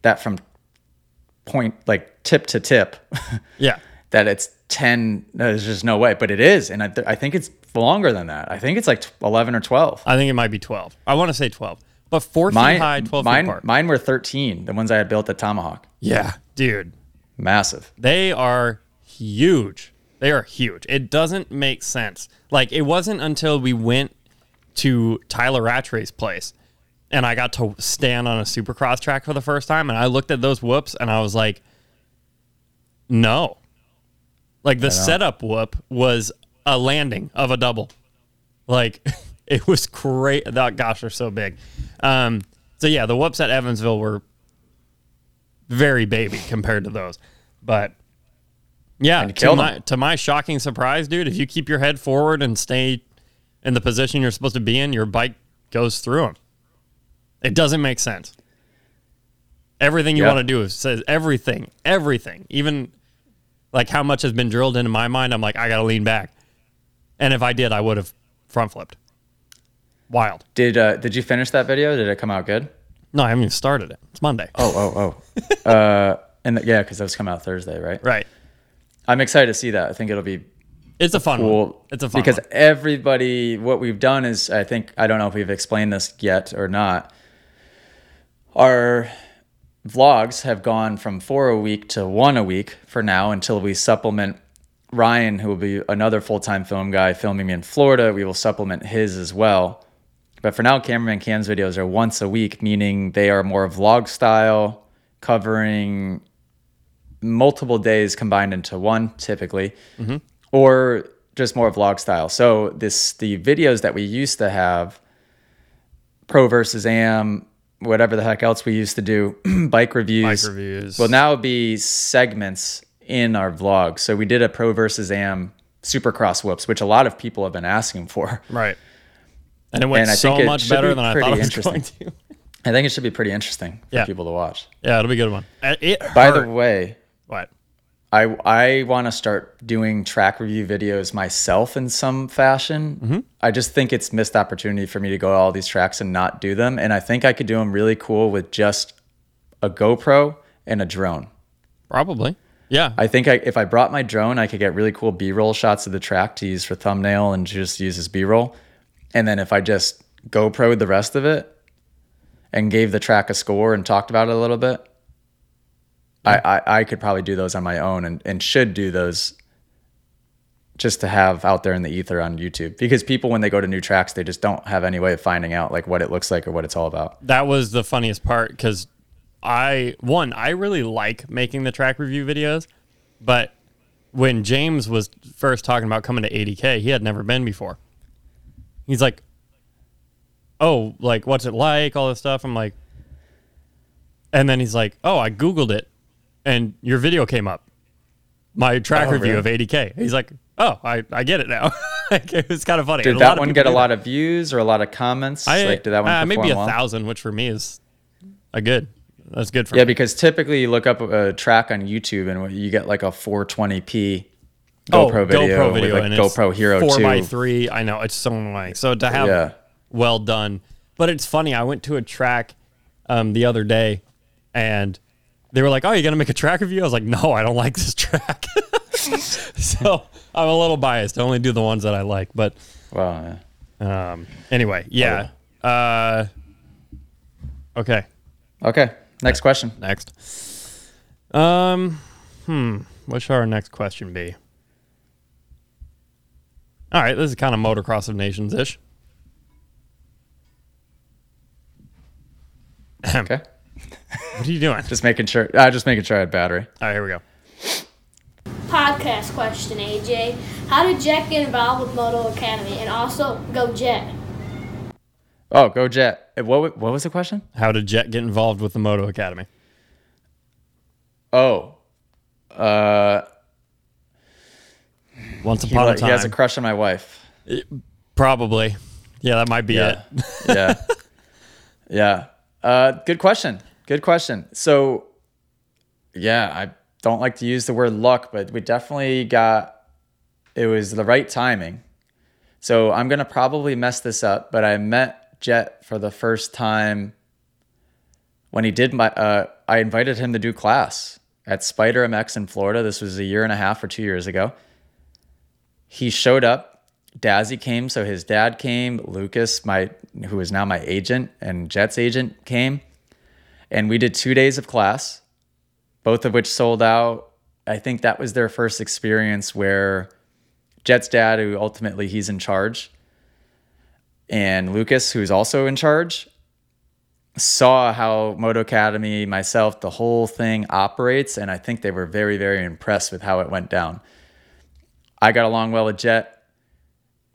that from point like tip to tip yeah, [LAUGHS] that it's 10 no, there's just no way but it is and I, th- I think it's longer than that i think it's like t- 11 or 12 I think it might be twelve. I want to say twelve, but four mine, feet high, twelve mine, feet apart. mine were 13 the ones i had built at tomahawk yeah, dude. massive They are huge. They are huge. It doesn't make sense. Like it wasn't until we went to Tyler Rattray's place and I got to stand on a supercross track for the first time and I looked at those whoops and I was like, no. Like the setup whoop was a landing of a double. Like [LAUGHS] it was great. Oh, gosh, they're so big. Um, so yeah, the whoops at Evansville were very baby compared to those. But yeah, to my to my shocking surprise, dude, if you keep your head forward and stay in the position you're supposed to be in, your bike goes through them. It doesn't make sense. Everything you Yeah. want to do is says everything, everything, even like how much has been drilled into my mind. I'm like, I got to lean back, and if I did, I would have front flipped. Wild. did uh did you finish that video did it come out good No, I haven't even started it. It's Monday. oh oh oh [LAUGHS] uh and th- yeah because those come out thursday right Right. i'm excited to see that i think it'll be It's a fun one. It's a fun because one. everybody what we've done is i think i don't know if we've explained this yet or not our vlogs have gone from four a week to one a week for now until we supplement ryan who will be another full-time film guy filming me in florida. We will supplement his as well. But for now cameraman cam's videos are once a week meaning they are more vlog style covering multiple days combined into one typically mm-hmm. or just more vlog style. So this the videos that we used to have pro versus am whatever the heck else we used to do [CLEARS THROAT] bike reviews Bike reviews. will now it'd be segments in our vlog so we did a pro versus am supercross whoops which a lot of people have been asking for Right. And it went And I so think much better be than I thought it was interesting. going to. i think it should be pretty interesting for Yeah. people to watch Yeah, it'll be a good one. Uh, It by the way what? I I want to start doing track review videos myself in some fashion. Mm-hmm. I just think it's missed opportunity for me to go to all these tracks and not do them. And I think I could do them really cool with just a GoPro and a drone. Probably. Yeah. I think I, if I brought my drone, I could get really cool B-roll shots of the track to use for thumbnail and just use as B-roll. And then if I just GoPro'd the rest of it and gave the track a score and talked about it a little bit, I, I, I could probably do those on my own and, and should do those just to have out there in the ether on YouTube. Because people, when they go to new tracks, they just don't have any way of finding out like what it looks like or what it's all about. that was the funniest part because I one I really like making the track review videos, but when James was first talking about coming to ADK, he had never been before. He's like, "Oh, like what's it like? All this stuff." I'm like, and then he's like, "Oh, I googled it, and your video came up, my track Oh, review really? of ADK." He's like, "Oh, I I get it now." [LAUGHS] like it was kind of funny. Did And a lot that one get a lot of views or a lot of comments? I, like, did that one uh, maybe a well? thousand, which for me is a good. That's good for Yeah, me. because typically you look up a track on YouTube and you get like a 420p Oh, GoPro video, with like and it's GoPro Hero four 2. by three. I know it's so annoying. So to have Yeah. well done, but it's funny. I went to a track um, the other day, and they were like, "Oh, you're gonna make a track review?" I was like, "No, I don't like this track." [LAUGHS] so I'm a little biased. I only do the ones that I like. But Wow. yeah. um, anyway, yeah. Uh, okay, Okay. Next question. next. Um, hmm. What should our next question be? All right, this is kind of motocross of nations ish. [CLEARS THROAT] Okay. What are you doing? Just making sure. Uh, just making sure I had battery. All right, here we go. Podcast question, AJ. How did Jett get involved with Moto Academy? And also, go Jett. Oh, go Jett. Uh, What what was the question? How did Jett get involved with the Moto Academy? Oh, uh, Once upon li- a he has a crush on my wife. probably. Yeah, that might be Yeah. it. yeah. [LAUGHS] Yeah. Uh, good question. Good question. So, yeah, I don't like to use the word luck, but we definitely got it was the right timing. So, I'm going to probably mess this up, but I met Jett for the first time when he did my uh, I invited him to do class at Spider MX in Florida. This was a year and a half or 2 years ago. He showed up Dazzy came, so his dad came. Lucas, my who is now my agent and Jett's agent, came, and we did two days of class, both of which sold out. I think that was their first experience where Jett's dad, who ultimately he's in charge, and Lucas, who's also in charge, saw how Moto Academy, myself, the whole thing operates, and I think they were very, very impressed with how it went down. I got along well with Jett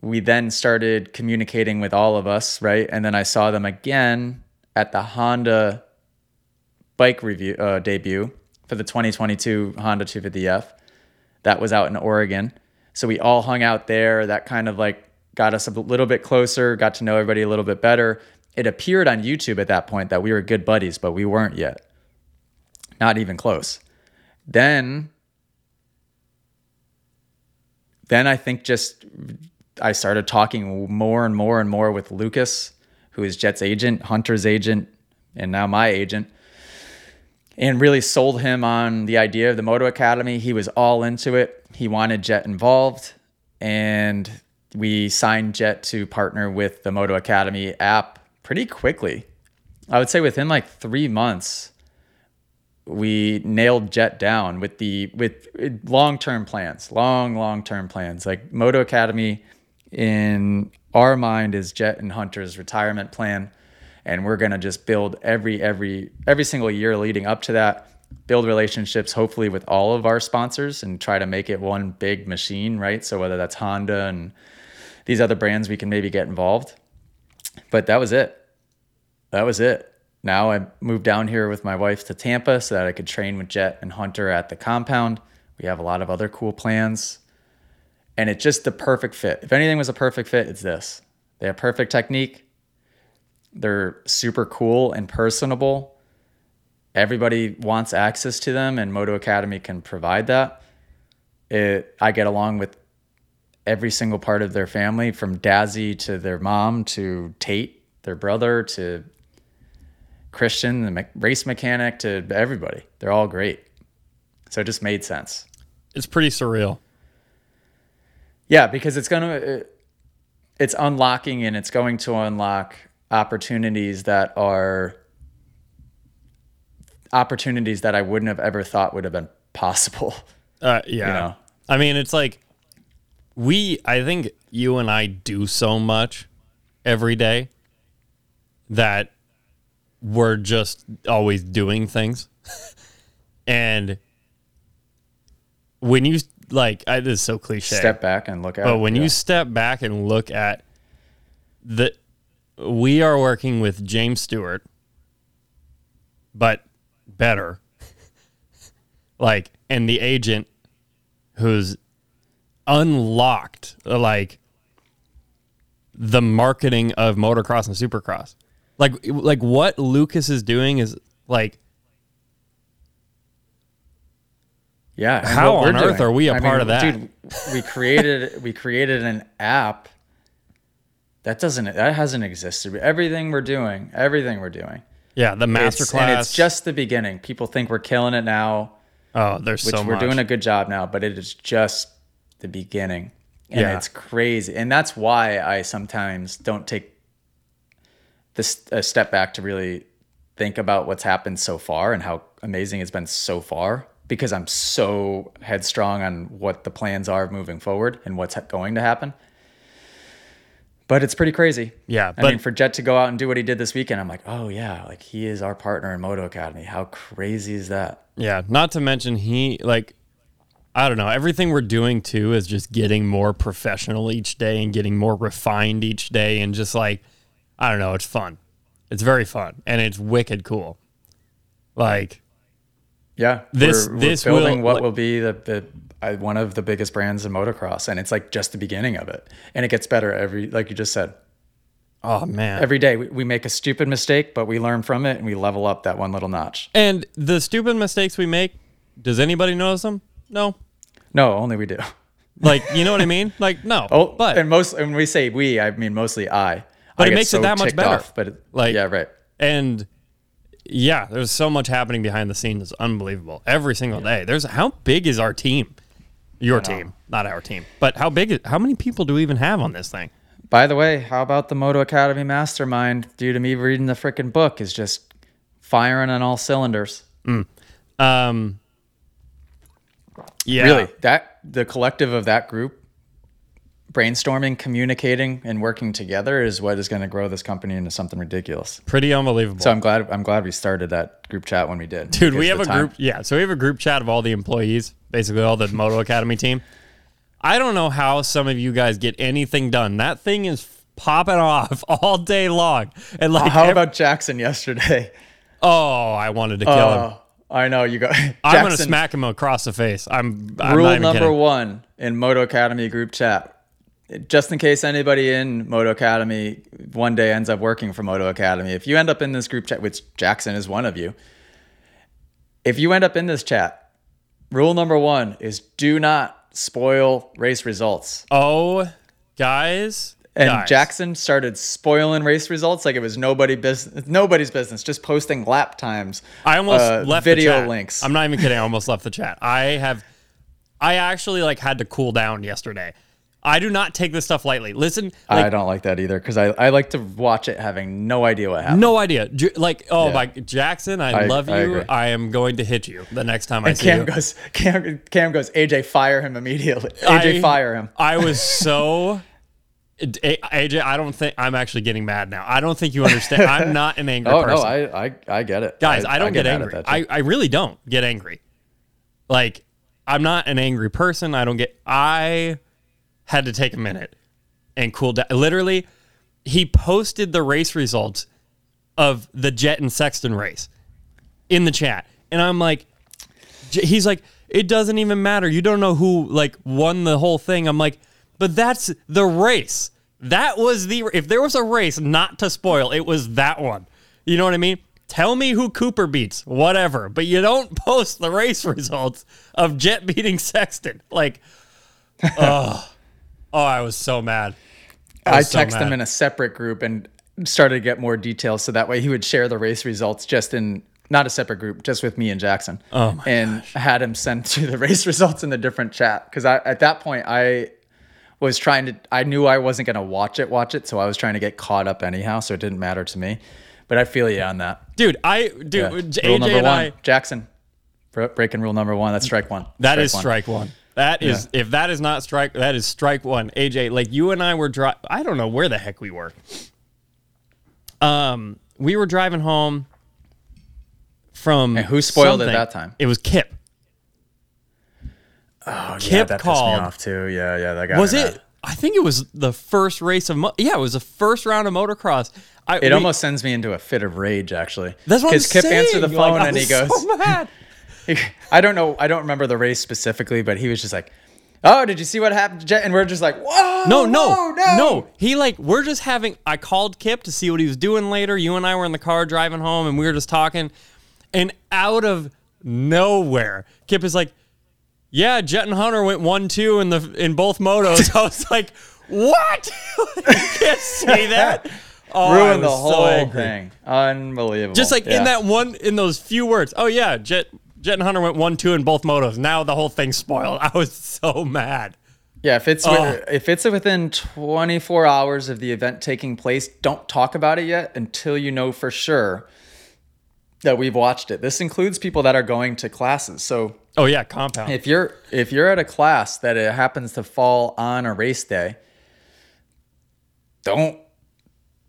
we then started communicating with all of us, right? And then I saw them again at the Honda bike review uh, debut for the 2022 Honda 250F. That was out in Oregon. So we all hung out there. That kind of like got us a little bit closer, got to know everybody a little bit better. It appeared on YouTube at that point that we were good buddies, but we weren't yet. Not even close. Then then I think just I started talking more and more and more with Lucas, who is Jett's agent, Hunter's agent, and now my agent, and really sold him on the idea of the Moto Academy. He was all into it. He wanted Jett involved, and we signed Jett to partner with the Moto Academy app pretty quickly. I would say within like three months, we nailed Jett down with the with long term plans, long long term plans. Like Moto Academy, in our mind, is Jett and Hunter's retirement plan, and we're gonna just build every every every single year leading up to that. Build relationships, hopefully with all of our sponsors, and try to make it one big machine, right? So whether that's Honda and these other brands, we can maybe get involved. But that was it. That was it now I moved down here with my wife to Tampa so that I could train with Jett and Hunter at the compound. We have a lot of other cool plans. And it's just the perfect fit. If anything was a perfect fit, it's this. They have perfect technique. They're super cool and personable. Everybody wants access to them, and Moto Academy can provide that. It, I get along with every single part of their family, from Dazzy to their mom to Tate, their brother, to Christian, the me- race mechanic, to everybody. They're all great. So it just made sense. It's pretty surreal. Yeah, because it's gonna, uh, it's unlocking and it's going to unlock opportunities that are opportunities that I wouldn't have ever thought would have been possible. [LAUGHS] Uh, yeah. know? I mean, it's like we, I think you and I do so much every day that we're just always doing things. [LAUGHS] and when you, like, I, this is so cliche. Step back and look at. But when Yeah. you step back and look at the, we are working with James Stewart, but better. [LAUGHS] like, and the agent who's unlocked, like, the marketing of motocross and supercross. Like like what Lucas is doing is like Yeah. How on earth doing. are we a part of that? Dude, we created we created an app that doesn't that hasn't existed. Everything we're doing, everything we're doing. yeah, the masterclass. and it's just the beginning. People think we're killing it now, oh, there's which so we're doing a good job now, but it is just the beginning. And Yeah. it's crazy. And that's why I sometimes don't take this a step back to really think about what's happened so far and how amazing it's been so far because I'm so headstrong on what the plans are moving forward and what's going to happen. But it's pretty crazy. Yeah, I mean, for Jett to go out and do what he did this weekend, I'm like, oh yeah, like he is our partner in Moto Academy. How crazy is that? Yeah, not to mention he like I don't know, everything we're doing too is just getting more professional each day and getting more refined each day and just like I don't know, it's fun. It's very fun and it's wicked cool. Like Yeah, This- we're, we're this building will- what will be the, the uh, one of the biggest brands in motocross, and it's like just the beginning of it, and it gets better every, like you just said, oh man. every day. We, we make a stupid mistake, but we learn from it and we level up that one little notch. and the stupid mistakes we make, does anybody notice them? No. No, only we do. [LAUGHS] Like, you know what I mean? Like, no. Oh, but and most when we say we, I mean mostly I. But I it makes it that much better. but it, Like- yeah, right. And yeah, there's so much happening behind the scenes. It's unbelievable. Every single day. There's how big is our team? Your team, not our team. But how big how many people do we even have on this thing? By the way, how about the Moto Academy Mastermind? Due to me reading the freaking book, is just firing on all cylinders. Um Yeah. Really, that the collective of that group, brainstorming, communicating, and working together is what is going to grow this company into something ridiculous. Pretty unbelievable. So I'm glad I'm glad we started that group chat when we did, Dude, we have a time- group. Yeah, so we have a group chat of all the employees, basically all the Moto Academy team. I don't know how some of you guys get anything done. That thing is popping off [LAUGHS] all day long. And like, How ev- about Jackson yesterday? [LAUGHS] oh, I wanted to kill him. Oh, I know you go. I'm gonna smack him across the face. I'm, I'm Rule number kidding. one in Moto Academy group chat. Just in case anybody in Moto Academy one day ends up working for Moto Academy, if you end up in this group chat, which Jackson is one of you, if you end up in this chat, rule number one is do not spoil race results. Oh, guys. And guys. Jackson started spoiling race results like it was nobody business, nobody's business, just posting lap times. I almost uh, left video the chat. links. I'm not even kidding. I almost left the chat. I have, I actually like had to cool down yesterday. I do not take this stuff lightly. Listen, I don't like that either because I, I like to watch it having no idea what happened. no idea. Like, oh Yeah. my Jackson, I, I- love you. agree. I am going to hit you the next time I And see Cam you. goes, Cam, Cam goes, AJ, fire him immediately. AJ, I- fire him. I was so. AJ, I don't think I'm actually getting mad now. I don't think you understand. [LAUGHS] I'm not an angry Oh person. no, I, I I get it, guys i, don't get, at angry I. I really don't get angry like i'm not an angry person i don't get i had to take a minute and cool down. Literally he posted the race results of the Jett and sexton race in the chat. And i'm like he's like it doesn't even matter. You don't know who like won the whole thing. I'm like but that's the race. That was the if there was a race not to spoil it was that one. You know what i mean? Tell me who cooper beats whatever. But you don't [LAUGHS] post the race results of Jett beating sexton. Like [LAUGHS] oh oh i was so mad I was so texted him in a separate group and started to get more details so that way he would share the race results just in not a separate group, just with me and Jackson. Oh my and had him send [LAUGHS] to the race results in the different chat because I at that point I was trying to I knew I wasn't gonna watch it, watch it, so I was trying to get caught up anyhow, so it didn't matter to me. But I feel you on that. dude i dude Yeah. AJ Rule number and one, i Jackson. Breaking rule number one. That's strike one. That is one. strike one. That is if that is not strike, that is strike one. AJ, like you and I were driving. I don't know where the heck we were. Um, we were driving home from. And who spoiled it that time? It was Kip. Oh, yeah, Kip that called- pissed me off too. Yeah, yeah, that got Was it? mad. I think it was the first race of. Mo- yeah, it was the first round of motocross. I, It we- almost sends me into a fit of rage, actually. That's what I'm Because Kip saying. answered the Like, phone I and he goes, so [LAUGHS] mad. I don't know, I don't remember the race specifically, but he was just like, Oh, did you see what happened to Jett? And we're just like, whoa. No, no, whoa, no, no. He like we're just having. I called Kip to see what he was doing later. You and I were in the car driving home, and we were just talking. And out of nowhere, Kip is like, "Yeah, Jett and Hunter went one two in the in both motos." [LAUGHS] I was like, "What? [LAUGHS] you can't say [LAUGHS] that." Oh, Ruined the was so whole thing. Unbelievable. Just like Yeah. in that one, in those few words. Oh yeah, Jett Jett and Hunter went one two in both motos. Now the whole thing's spoiled. [LAUGHS] I was so mad. Yeah, if it's Oh. if it's within 24 hours of the event taking place, don't talk about it yet until you know for sure that we've watched it. This includes people that are going to classes. So Oh yeah, compound. if you're if you're at a class that it happens to fall on a race day, don't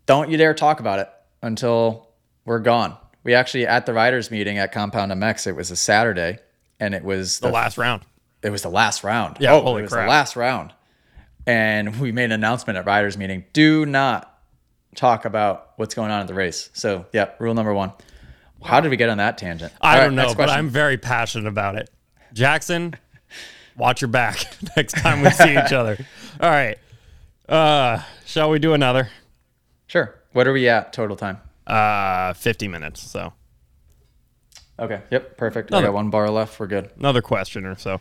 don't you dare talk about it until we're gone. We actually at the riders meeting at Compound MX, it was a Saturday and it was the last round. it was the last round. Yeah, oh, holy it was crap. the last round. And we made an announcement at riders meeting. Do not talk about what's going on at the race. So yeah, rule number one. How did we get on that tangent? I All right, don't know, but. I'm very passionate about it. Jackson, watch your back [LAUGHS] next time we see each other. All right. Uh, shall we do another? sure. What are we at total time? Uh, 50 minutes. So Okay. Yep. Perfect. I Another- got one bar left. We're good. another question or so.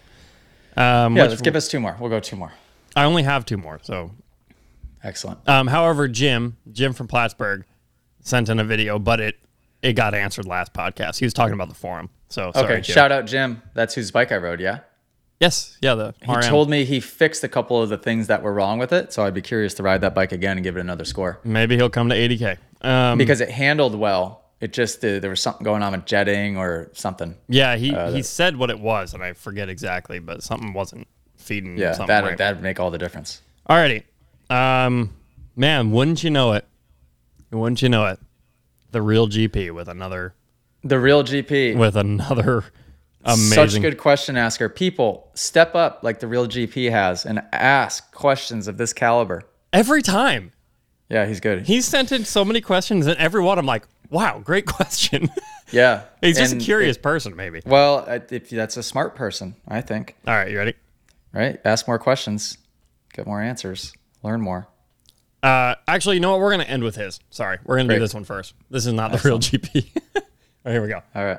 Um, Yeah. let's give us two more. We'll go two more. I only have two more. So, Excellent. um, however, Jim, Jim from Plattsburgh, sent in a video, but it it got answered last podcast. He was talking about the forum. So sorry, Okay. Shout out Jim. That's whose bike I rode. Yeah. Yes, yeah. The He RM. told me he fixed a couple of the things that were wrong with it. So I'd be curious to ride that bike again and give it another score. maybe he'll come to ADK. Um, because it handled well. It just uh, there was something going on with jetting or something. yeah, he uh, he said what it was, and I forget exactly, but something wasn't feeding. Yeah, something that right. that'd make all the difference. Alrighty. Um, man, wouldn't you know it? Wouldn't you know it? The real GP with another The real GP. with another amazing. Such a good question asker. People step up like the real GP has and ask questions of this caliber. Every time Yeah, he's good. He's sent in so many questions, and every one I'm like, wow, great [LAUGHS] question. yeah, He's just And a curious it- person, maybe. well, if that's a smart person, I think. All right, you ready? Right? Ask more questions, get more answers, learn more. Uh, actually, you know what? We're gonna end with his. Sorry, we're gonna do this one first. This is not the real GP. [LAUGHS] All right, here we go. All right.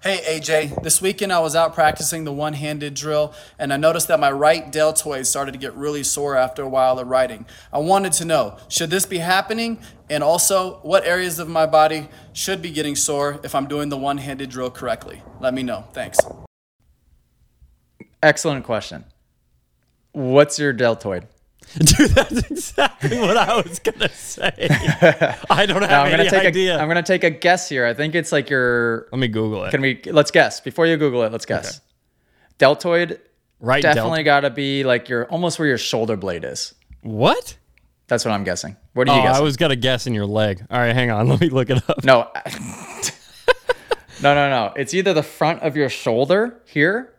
Hey AJ, this weekend I was out practicing the one handed drill and I noticed that my right deltoid started to get really sore after a while of writing. I wanted to know should this be happening? And also, what areas of my body should be getting sore if I'm doing the one handed drill correctly? Let me know. Thanks. Excellent question. What's your deltoid? [LAUGHS] Dude, that's exactly what I was gonna say. [LAUGHS] I don't have Now, I'm any gonna take idea. a I'm gonna take a guess here. I think it's like your Let me Google it. Can we let's guess before you Google it? Let's guess. Deltoid right, definitely delta. got to be like your almost where your shoulder blade is. What? That's what I'm guessing. What do Oh, you guess? I was gonna guess in your leg. All right, hang on. [LAUGHS] Let me look it up. no, no, no, no. It's either the front of your shoulder here,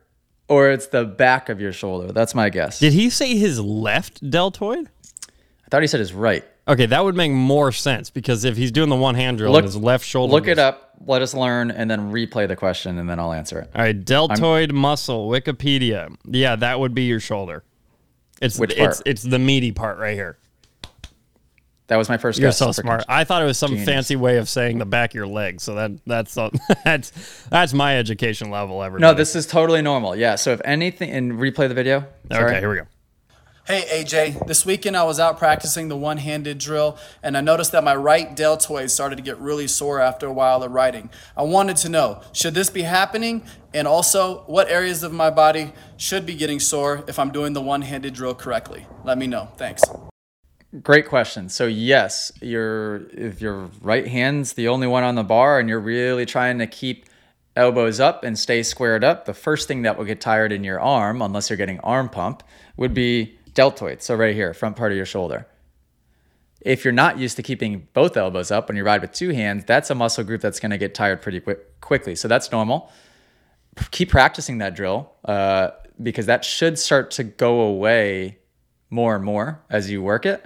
or it's the back of your shoulder. That's my guess. Did he say his left deltoid? I thought he said his right. Okay, that would make more sense because if he's doing the one hand drill, Look- his left shoulder. Look it up. Let us learn, and then replay the question, and then I'll answer it. All right, deltoid muscle, Wikipedia. Yeah, that would be your shoulder. It's Which it's part? it's the meaty part right here. That was my first You're guess. so smart. I thought it was some Genius. fancy way of saying the back of your leg. So that that's [LAUGHS] that's that's my education level. Ever. No, this is totally normal. Yeah. So if anything, and replay the video. Sorry. Okay, here we go. Hey AJ, this weekend I was out practicing the one handed drill and I noticed that my right deltoid started to get really sore after a while of riding. I wanted to know should this be happening? And also, what areas of my body should be getting sore if I'm doing the one handed drill correctly? Let me know. Thanks. Great question. So yes, your if your right hand's the only one on the bar and you're really trying to keep elbows up and stay squared up, the first thing that will get tired in your arm, unless you're getting arm pump, would be deltoid. So right here, front part of your shoulder. If you're not used to keeping both elbows up when you ride with two hands, that's a muscle group that's going to get tired pretty quick, quickly. So that's normal. Keep practicing that drill uh, because that should start to go away more and more as you work it.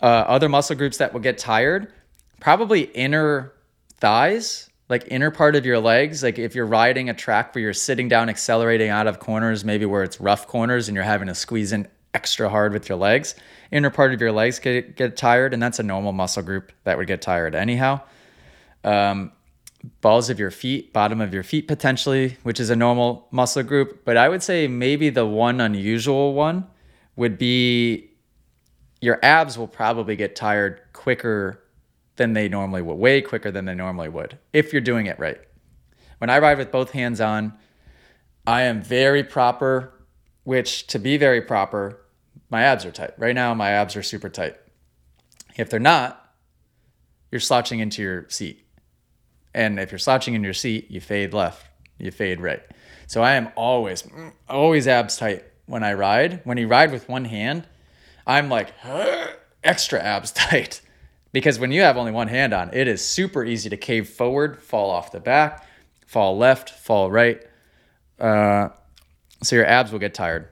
Uh, other muscle groups that will get tired, probably inner thighs like inner part of your legs, like if you're riding a track where you're sitting down, accelerating out of corners, maybe where it's rough corners and you're having to squeeze in extra hard with your legs, inner part of your legs get, get tired, and that's a normal muscle group that would get tired anyhow. Um, balls of your feet, bottom of your feet potentially, which is a normal muscle group. But I would say maybe the one unusual one would be your abs will probably get tired quicker than they normally would, way quicker than they normally would, if you're doing it right. When I ride with both hands on, I am very proper, which to be very proper, my abs are tight. Right now, my abs are super tight. If they're not, you're slouching into your seat. And if you're slouching in your seat, you fade left, you fade right. So I am always, always abs tight when I ride. When you ride with one hand, I'm like extra abs [LAUGHS] tight because when you have only one hand on, it is super easy to cave forward, fall off the back, fall left, fall right. Uh, so your abs will get tired.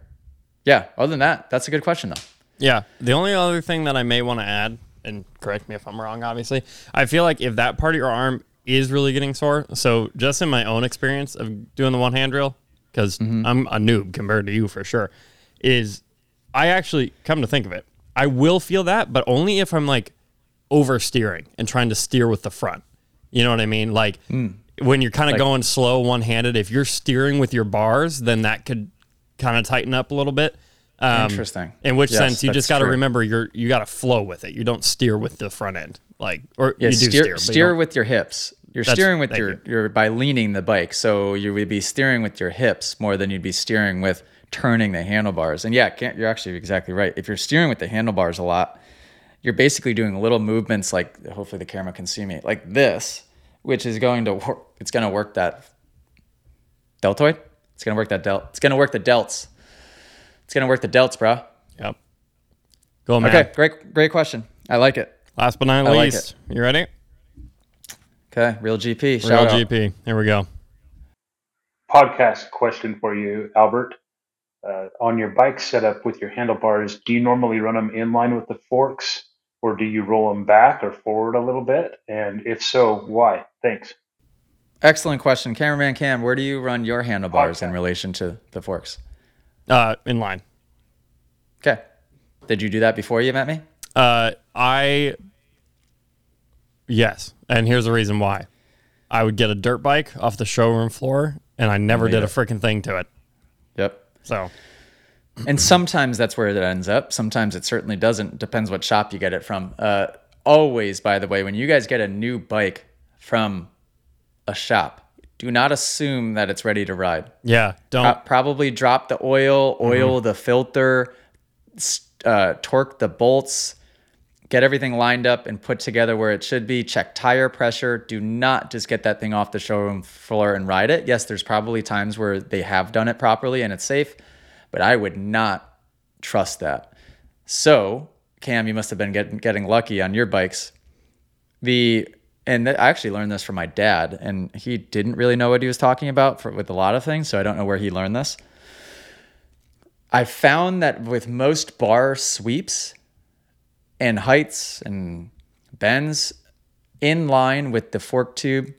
Yeah. Other than that, that's a good question though. Yeah. The only other thing that I may want to add, and correct me if I'm wrong, obviously, I feel like if that part of your arm is really getting sore, so just in my own experience of doing the one hand drill, because I'm a noob compared to you for sure, is I actually come to think of it, I will feel that, but only if I'm like oversteering and trying to steer with the front. You know what I mean? Like when you're kind of going slow one handed, if you're steering with your bars, then that could kind of tighten up a little bit. Um, Interesting. In which Yes, sense you just got to remember you're you got to flow with it. You don't steer with the front end, like or Yeah, you do steer, steer, steer with your hips. You're That's- steering with your, you. your by leaning the bike. So you would be steering with your hips more than you'd be steering with turning the handlebars. And yeah, can't, you're actually exactly right. If you're steering with the handlebars a lot, you're basically doing little movements like hopefully the camera can see me like this, which is going to work. It's going to work that deltoid. It's going to work that delt. It's going to work the delts. It's going to work the delts, bro. Yep. Go man. Okay, great, great question. I like it. Last but not I like least, you ready? Okay, real GP. Real out. GP. Here we go. podcast question for you, Albert. Uh, on your bike setup with your handlebars, do you normally run them in line with the forks, or do you roll them back or forward a little bit? And if so, why? Thanks. Excellent question. Cameraman Cam, where do you run your handlebars in relation to the forks? Uh, in line. Okay. Did you do that before you met me? Uh, I yes, and here's the reason why. I would get a dirt bike off the showroom floor, and I never did a freaking thing to it. Yep. So And sometimes that's where it ends up. Sometimes it certainly doesn't. Depends what shop you get it from. Uh, always, by the way, when you guys get a new bike from a shop, do not assume that it's ready to ride. yeah, don't. Pro- probably drop the oil, oil the filter, uh, torque the bolts, get everything lined up and put together where it should be. Check tire pressure. Do not just get that thing off the showroom floor and ride it. Yes, there's probably times where they have done it properly and it's safe, but I would not trust that. So, Cam, you must have been getting getting lucky on your bikes. The and I actually learned this from my dad, and he didn't really know what he was talking about for, with a lot of things, so I don't know where he learned this. I found that with most bar sweeps and heights and bends in line with the fork tube,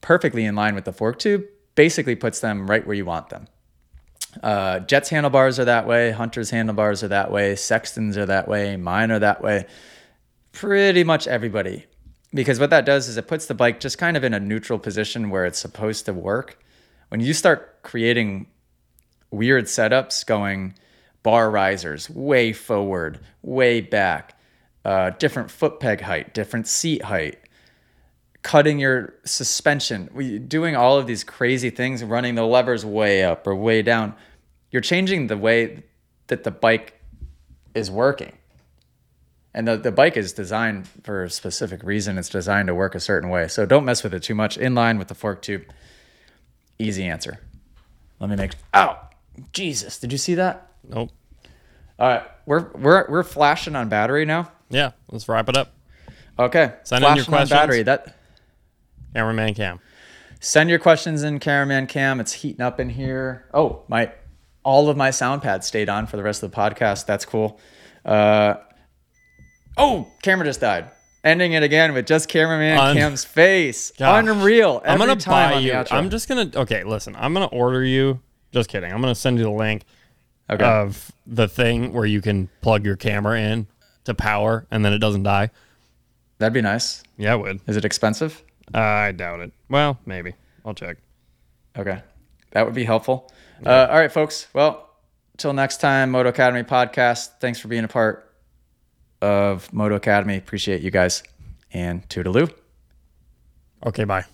perfectly in line with the fork tube, basically puts them right where you want them. Uh, Jett's handlebars are that way. Hunter's handlebars are that way. Sexton's are that way. Mine are that way. Pretty much everybody. Because what that does is it puts the bike just kind of in a neutral position where it's supposed to work. When you start creating weird setups, going bar risers way forward, way back, uh, different foot peg height, different seat height, cutting your suspension, doing all of these crazy things, running the levers way up or way down, you're changing the way that the bike is working. And the, the bike is designed for a specific reason. It's designed to work a certain way. So don't mess with it too much. In line with the fork tube. Easy answer. Let me make. Ow! Jesus, did you see that? Nope. All right, we're we're we're flashing on battery now. Yeah, let's wrap it up. Okay, Send in your flashing on questions. battery. That Cameraman Cam. Send your questions in, Caraman Cam. It's heating up in here. Oh, my, all of my sound pads stayed on for the rest of the podcast. That's cool. Uh, oh, camera just died. ending it again with just cameraman Un- Cam's face. Gosh. Unreal. I'm gonna time buy you. I'm just gonna. Okay, listen. I'm gonna order you. Just kidding. I'm gonna send you the link okay. of the thing where you can plug your camera in to power, and then it doesn't die. That'd be nice. Yeah, it would. Is it expensive? Uh, I doubt it. Well, maybe. I'll check. Okay. That would be helpful. Uh, all right, folks. Well, till next time, Moto Academy podcast. Thanks for being a part of Moto Academy. Appreciate you guys. And toodaloo. Okay, bye.